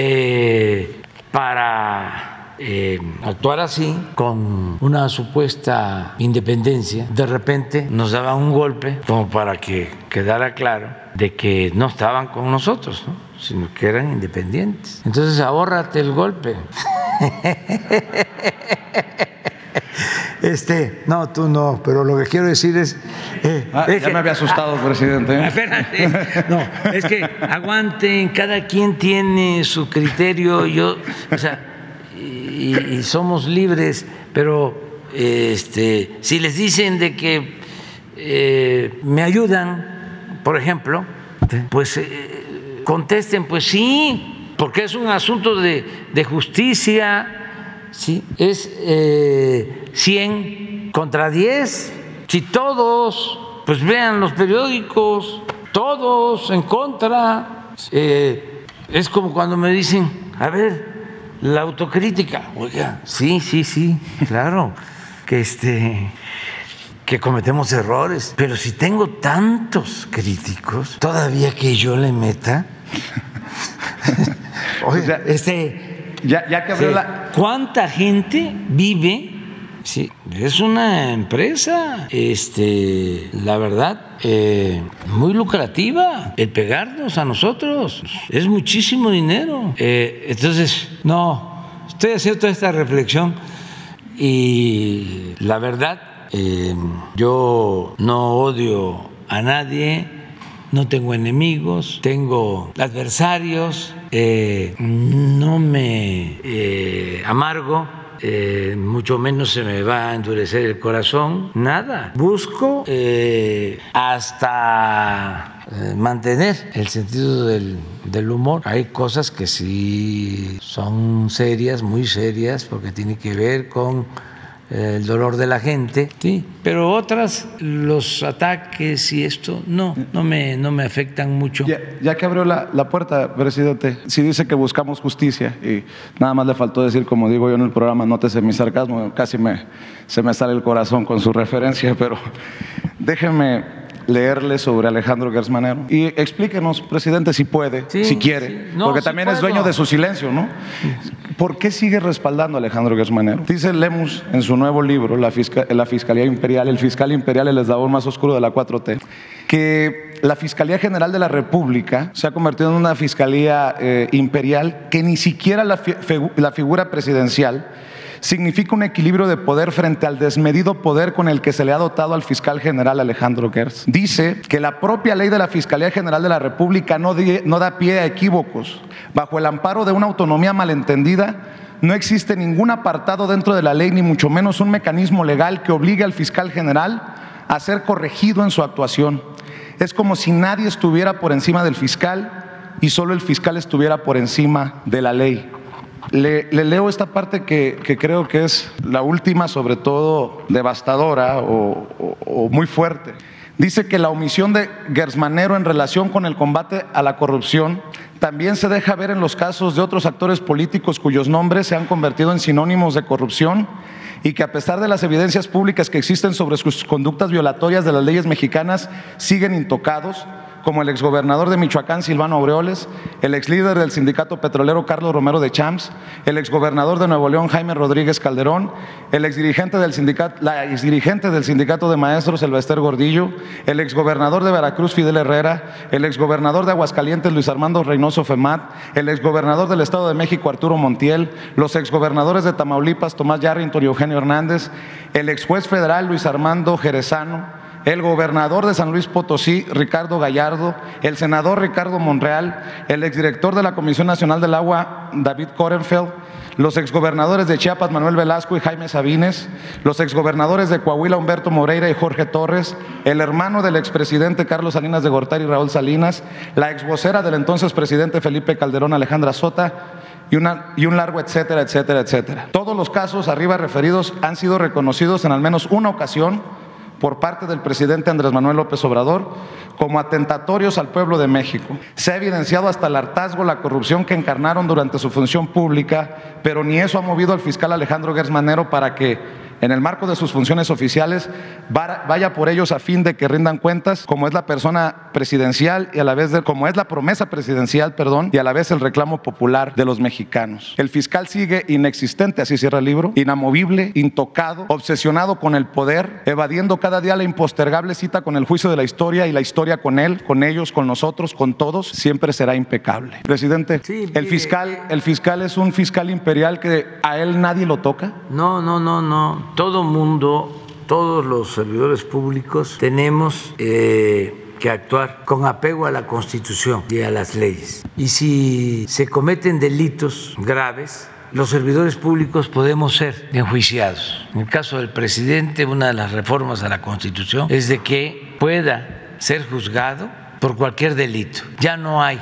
para actuar así, con una supuesta independencia, de repente nos daban un golpe como para que quedara claro de que no estaban con nosotros, sino que eran independientes. Entonces ahórrate el golpe. Este, no, tú no, pero lo que quiero decir es. Eh, ah, ya me había asustado, presidente. ¿eh? Espérate, no, es que aguanten, cada quien tiene su criterio. Yo, o sea, y, somos libres, pero este, si les dicen de que eh, me ayudan, por ejemplo, pues eh, contesten, pues sí, porque es un asunto de, justicia, ¿sí? es eh, 100 contra 10. Si todos, pues vean los periódicos, todos en contra, eh, es como cuando me dicen, a ver, la autocrítica, oiga, sí, sí, sí, claro, que este que cometemos errores, pero si tengo tantos críticos, todavía que yo le meta, oiga, este, ya, ya que abrió la... ¿Cuánta gente vive Sí, es una empresa, este, la verdad, eh, muy lucrativa. El pegarnos a nosotros es muchísimo dinero. Eh, entonces, no, estoy haciendo toda esta reflexión y la verdad, eh, yo no odio a nadie. No tengo enemigos, tengo adversarios, no me amargo eh, mucho menos se me va a endurecer el corazón, nada. Busco eh, hasta eh, mantener el sentido del, del, humor. Hay cosas que sí son serias, muy serias, porque tiene que ver con el dolor de la gente, sí, pero otras, los ataques y esto, no, no me, no me afectan mucho. Ya, que abrió la, la, puerta, presidente, si dice que buscamos justicia y nada más le faltó decir, como digo yo en el programa, nótese mi sarcasmo, casi me, se me sale el corazón con su referencia, pero déjeme leerle sobre Alejandro Gersmanero. Y explíquenos, presidente, si puede, si quiere, porque también es dueño de su silencio, ¿no? ¿Por qué sigue respaldando a Alejandro Gersmanero? Dice Lemus en su nuevo libro, La, Fiscalía Imperial, el fiscal imperial, el eslabón más oscuro de la 4T, que la Fiscalía General de la República se ha convertido en una fiscalía eh, imperial que ni siquiera la figura presidencial significa un equilibrio de poder frente al desmedido poder con el que se le ha dotado al fiscal general Alejandro Gers. Dice que la propia ley de la Fiscalía General de la República no, no da pie a equívocos. Bajo el amparo de una autonomía malentendida, no existe ningún apartado dentro de la ley, ni mucho menos un mecanismo legal que obligue al fiscal general a ser corregido en su actuación. Es como si nadie estuviera por encima del fiscal y solo el fiscal estuviera por encima de la ley. Le, leo esta parte que, creo que es la última, sobre todo devastadora o, muy fuerte. Dice que la omisión de Gersmanero en relación con el combate a la corrupción también se deja ver en los casos de otros actores políticos cuyos nombres se han convertido en sinónimos de corrupción y que a pesar de las evidencias públicas que existen sobre sus conductas violatorias de las leyes mexicanas siguen intocados como el exgobernador de Michoacán, Silvano Aureoles, el exlíder del sindicato petrolero Carlos Romero de Champs, el exgobernador de Nuevo León, Jaime Rodríguez Calderón, el exdirigente del sindicato, la exdirigente del sindicato de maestros, Elvester Gordillo, el exgobernador de Veracruz, Fidel Herrera, el exgobernador de Aguascalientes, Luis Armando Reynoso Femat, el exgobernador del Estado de México, Arturo Montiel, los exgobernadores de Tamaulipas, Tomás Yarrington y Eugenio Hernández, el exjuez federal, Luis Armando Jerezano, el gobernador de San Luis Potosí, Ricardo Gallardo, el senador Ricardo Monreal, el exdirector de la Comisión Nacional del Agua, David Korenfeld, los exgobernadores de Chiapas, Manuel Velasco y Jaime Sabines, los exgobernadores de Coahuila, Humberto Moreira y Jorge Torres, el hermano del expresidente Carlos Salinas de Gortari Raúl Salinas, la exvocera del entonces presidente Felipe Calderón, Alejandra Sota, y, una, y, un largo etcétera, etcétera, etcétera. Todos los casos arriba referidos han sido reconocidos en al menos una ocasión por parte del presidente Andrés Manuel López Obrador como atentatorios al pueblo de México. Se ha evidenciado hasta el hartazgo la corrupción que encarnaron durante su función pública, pero ni eso ha movido al fiscal Alejandro Gersmanero para que en el marco de sus funciones oficiales, vaya por ellos a fin de que rindan cuentas, como es la persona presidencial y a la vez de, como es la promesa presidencial, perdón, y a la vez el reclamo popular de los mexicanos. El fiscal sigue inexistente, así cierra el libro, inamovible, intocado, obsesionado con el poder, evadiendo cada día la impostergable cita con el juicio de la historia y la historia con él, con ellos, con nosotros, con todos, siempre será impecable. Presidente, el fiscal, el fiscal es un fiscal imperial que a él nadie lo toca. No, no, no, no todo mundo, todos los servidores públicos tenemos eh, que actuar con apego a la Constitución y a las leyes. Y si se cometen delitos graves, los servidores públicos podemos ser enjuiciados. En el caso del presidente, una de las reformas a la Constitución es de que pueda ser juzgado por cualquier delito. Ya no hay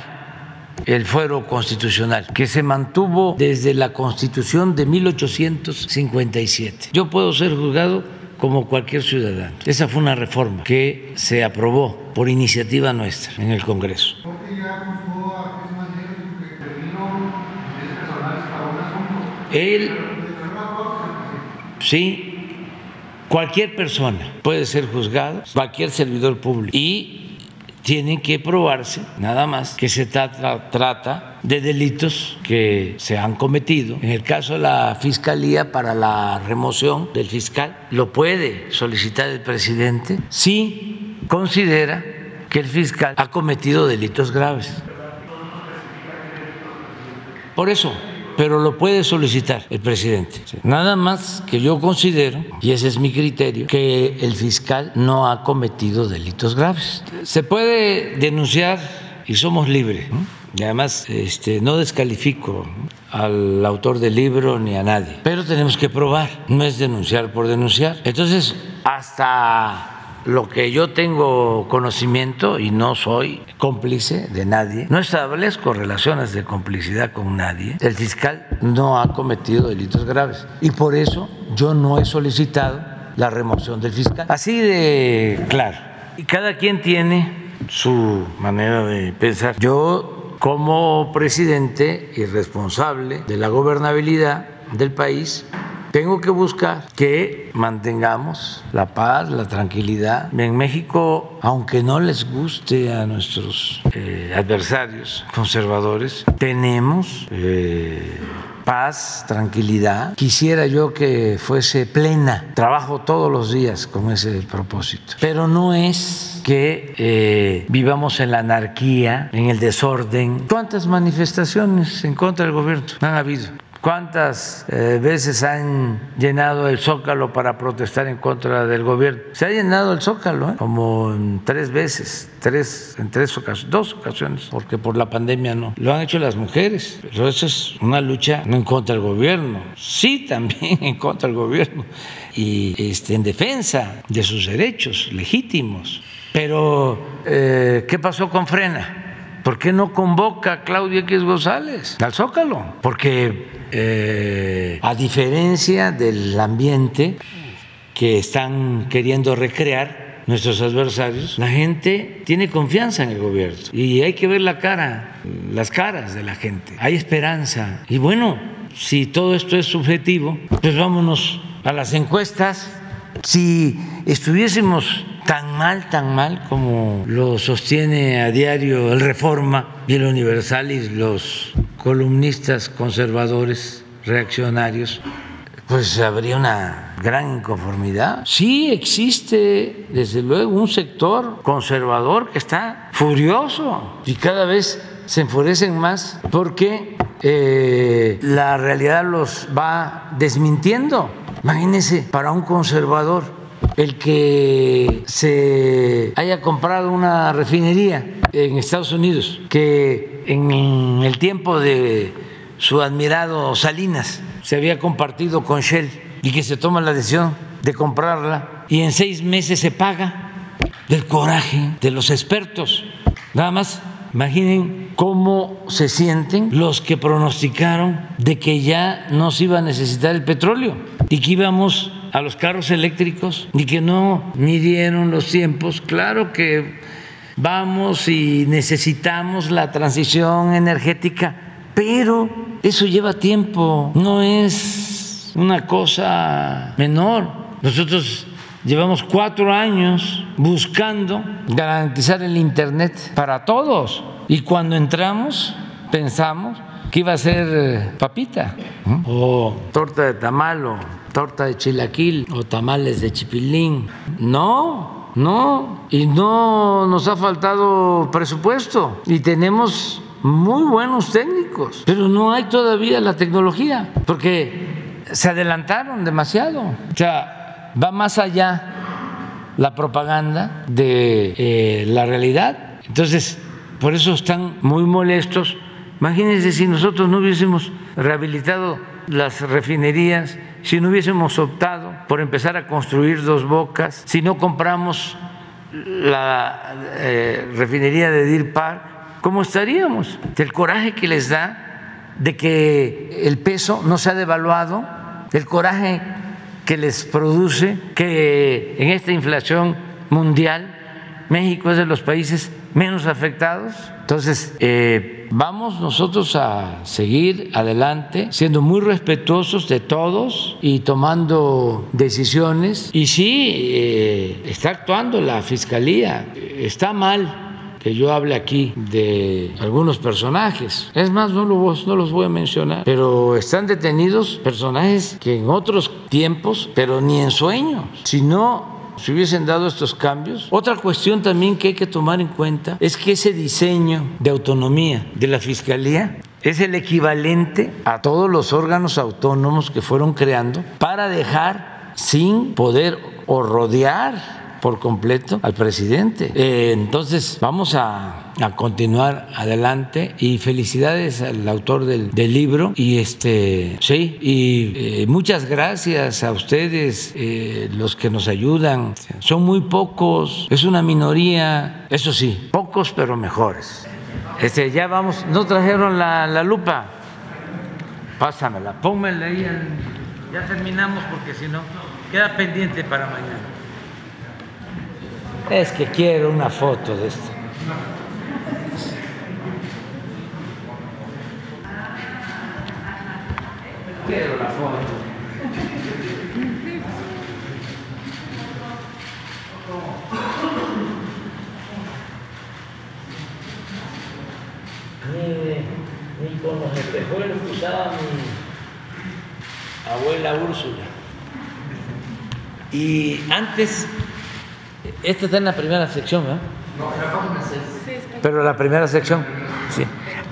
el fuero constitucional, que se mantuvo desde la constitución de 1857. Yo puedo ser juzgado como cualquier ciudadano. Esa fue una reforma que se aprobó por iniciativa nuestra en el Congreso. Él, sí, cualquier persona puede ser juzgado, cualquier servidor público. Y tienen que probarse nada más que se trata, de delitos que se han cometido. En el caso de la Fiscalía, para la remoción del fiscal, lo puede solicitar el presidente si considera que el fiscal ha cometido delitos graves. Por eso, pero lo puede solicitar el presidente. Nada más que yo considero, y ese es mi criterio, que el fiscal no ha cometido delitos graves. Se puede denunciar y somos libres. Y además este, no descalifico al autor del libro ni a nadie, pero tenemos que probar, no es denunciar por denunciar. Entonces, hasta lo que yo tengo conocimiento y no soy cómplice de nadie, no establezco relaciones de complicidad con nadie, el fiscal no ha cometido delitos graves y por eso yo no he solicitado la remoción del fiscal. Así de claro. Y cada quien tiene su manera de pensar. Yo como presidente y responsable de la gobernabilidad del país, tengo que buscar que mantengamos la paz, la tranquilidad. En México, aunque no les guste a nuestros eh, adversarios conservadores, tenemos eh, paz, tranquilidad. Quisiera yo que fuese plena. Trabajo todos los días con ese propósito. Pero no es que eh, vivamos en la anarquía, en el desorden. ¿Cuántas manifestaciones en contra del gobierno han habido? ¿Cuántas eh, veces han llenado el Zócalo para protestar en contra del gobierno? Se ha llenado el Zócalo, ¿eh? como en tres veces, tres, en tres ocasiones, dos ocasiones, porque por la pandemia no. Lo han hecho las mujeres, pero eso es una lucha no en contra del gobierno, sí también en contra del gobierno y este, en defensa de sus derechos legítimos. Pero, eh, ¿qué pasó con Frena? ¿Por qué no convoca a Claudia X González al Zócalo? Porque eh, a diferencia del ambiente que están queriendo recrear nuestros adversarios, la gente tiene confianza en el gobierno y hay que ver la cara, las caras de la gente. Hay esperanza. Y bueno, si todo esto es subjetivo, pues vámonos a las encuestas. Si estuviésemos tan mal, tan mal como lo sostiene a diario el Reforma y el Universal y los columnistas conservadores reaccionarios, pues habría una gran inconformidad. Sí existe, desde luego, un sector conservador que está furioso y cada vez se enfurecen más porque eh, la realidad los va desmintiendo. Imagínense, para un conservador el que se haya comprado una refinería en Estados Unidos, que en el tiempo de su admirado Salinas se había compartido con Shell y que se toma la decisión de comprarla y en seis meses se paga del coraje de los expertos. Nada más imaginen cómo se sienten los que pronosticaron de que ya no se iba a necesitar el petróleo y que íbamos a los carros eléctricos y que no midieron los tiempos. Claro que vamos y necesitamos la transición energética, pero eso lleva tiempo, no es una cosa menor. Nosotros llevamos cuatro años buscando garantizar el Internet para todos. Y cuando entramos pensamos que iba a ser eh, papita. O torta de tamal o torta de chilaquil o tamales de chipilín. No, no, y no nos ha faltado presupuesto. Y tenemos muy buenos técnicos, pero no hay todavía la tecnología porque se adelantaron demasiado. O sea, va más allá la propaganda de eh, la realidad. Entonces, por eso están muy molestos. Imagínense si nosotros no hubiésemos rehabilitado las refinerías si no hubiésemos optado por empezar a construir dos bocas, si no compramos la eh, refinería de Deer Park, ¿cómo estaríamos? El coraje que les da de que el peso no se ha devaluado, el coraje que les produce que en esta inflación mundial México es de los países menos afectados. Entonces, eh, vamos nosotros a seguir adelante, siendo muy respetuosos de todos y tomando decisiones. Y sí, eh, está actuando la Fiscalía. Está mal que yo hable aquí de algunos personajes. Es más, no, no los voy a mencionar, pero están detenidos personajes que en otros tiempos, pero ni en sueños, sino si hubiesen dado estos cambios. Otra cuestión también que hay que tomar en cuenta es que ese diseño de autonomía de la Fiscalía es el equivalente a todos los órganos autónomos que fueron creando para dejar sin poder o rodear por completo al presidente. Eh, entonces, vamos a, a, continuar adelante y felicidades al autor del, del libro y este, sí, y eh, muchas gracias a ustedes, eh, los que nos ayudan. Son muy pocos, es una minoría, eso sí, pocos pero mejores. Este, ya vamos, no trajeron la, la lupa. Pásamela, pónmela ahí. Ya terminamos porque si no, queda pendiente para mañana. Es que quiero una foto de esto. Quiero la foto. Ni, ni con los espejuelos que usaba mi abuela Úrsula. Y antes esta está en la primera sección, ¿verdad? No, en la página 6. Pero la primera sección, sí.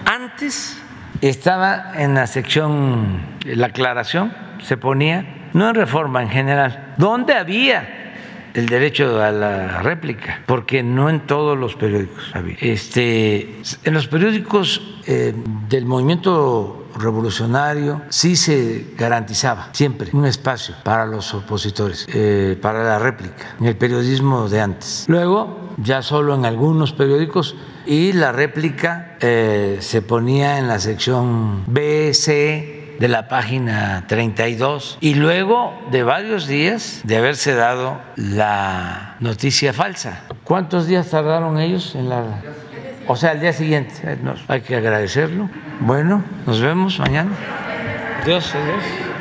Antes estaba en la sección, la aclaración, se ponía, no en reforma en general, ¿dónde había el derecho a la réplica, porque no en todos los periódicos había. Este, en los periódicos eh, del movimiento revolucionario sí se garantizaba siempre un espacio para los opositores, eh, para la réplica, en el periodismo de antes. Luego, ya solo en algunos periódicos, y la réplica eh, se ponía en la sección B, C, de la página 32 y luego de varios días de haberse dado la noticia falsa. ¿Cuántos días tardaron ellos en la... O sea, el día siguiente. Hay que agradecerlo. Bueno, nos vemos mañana. Dios, adiós.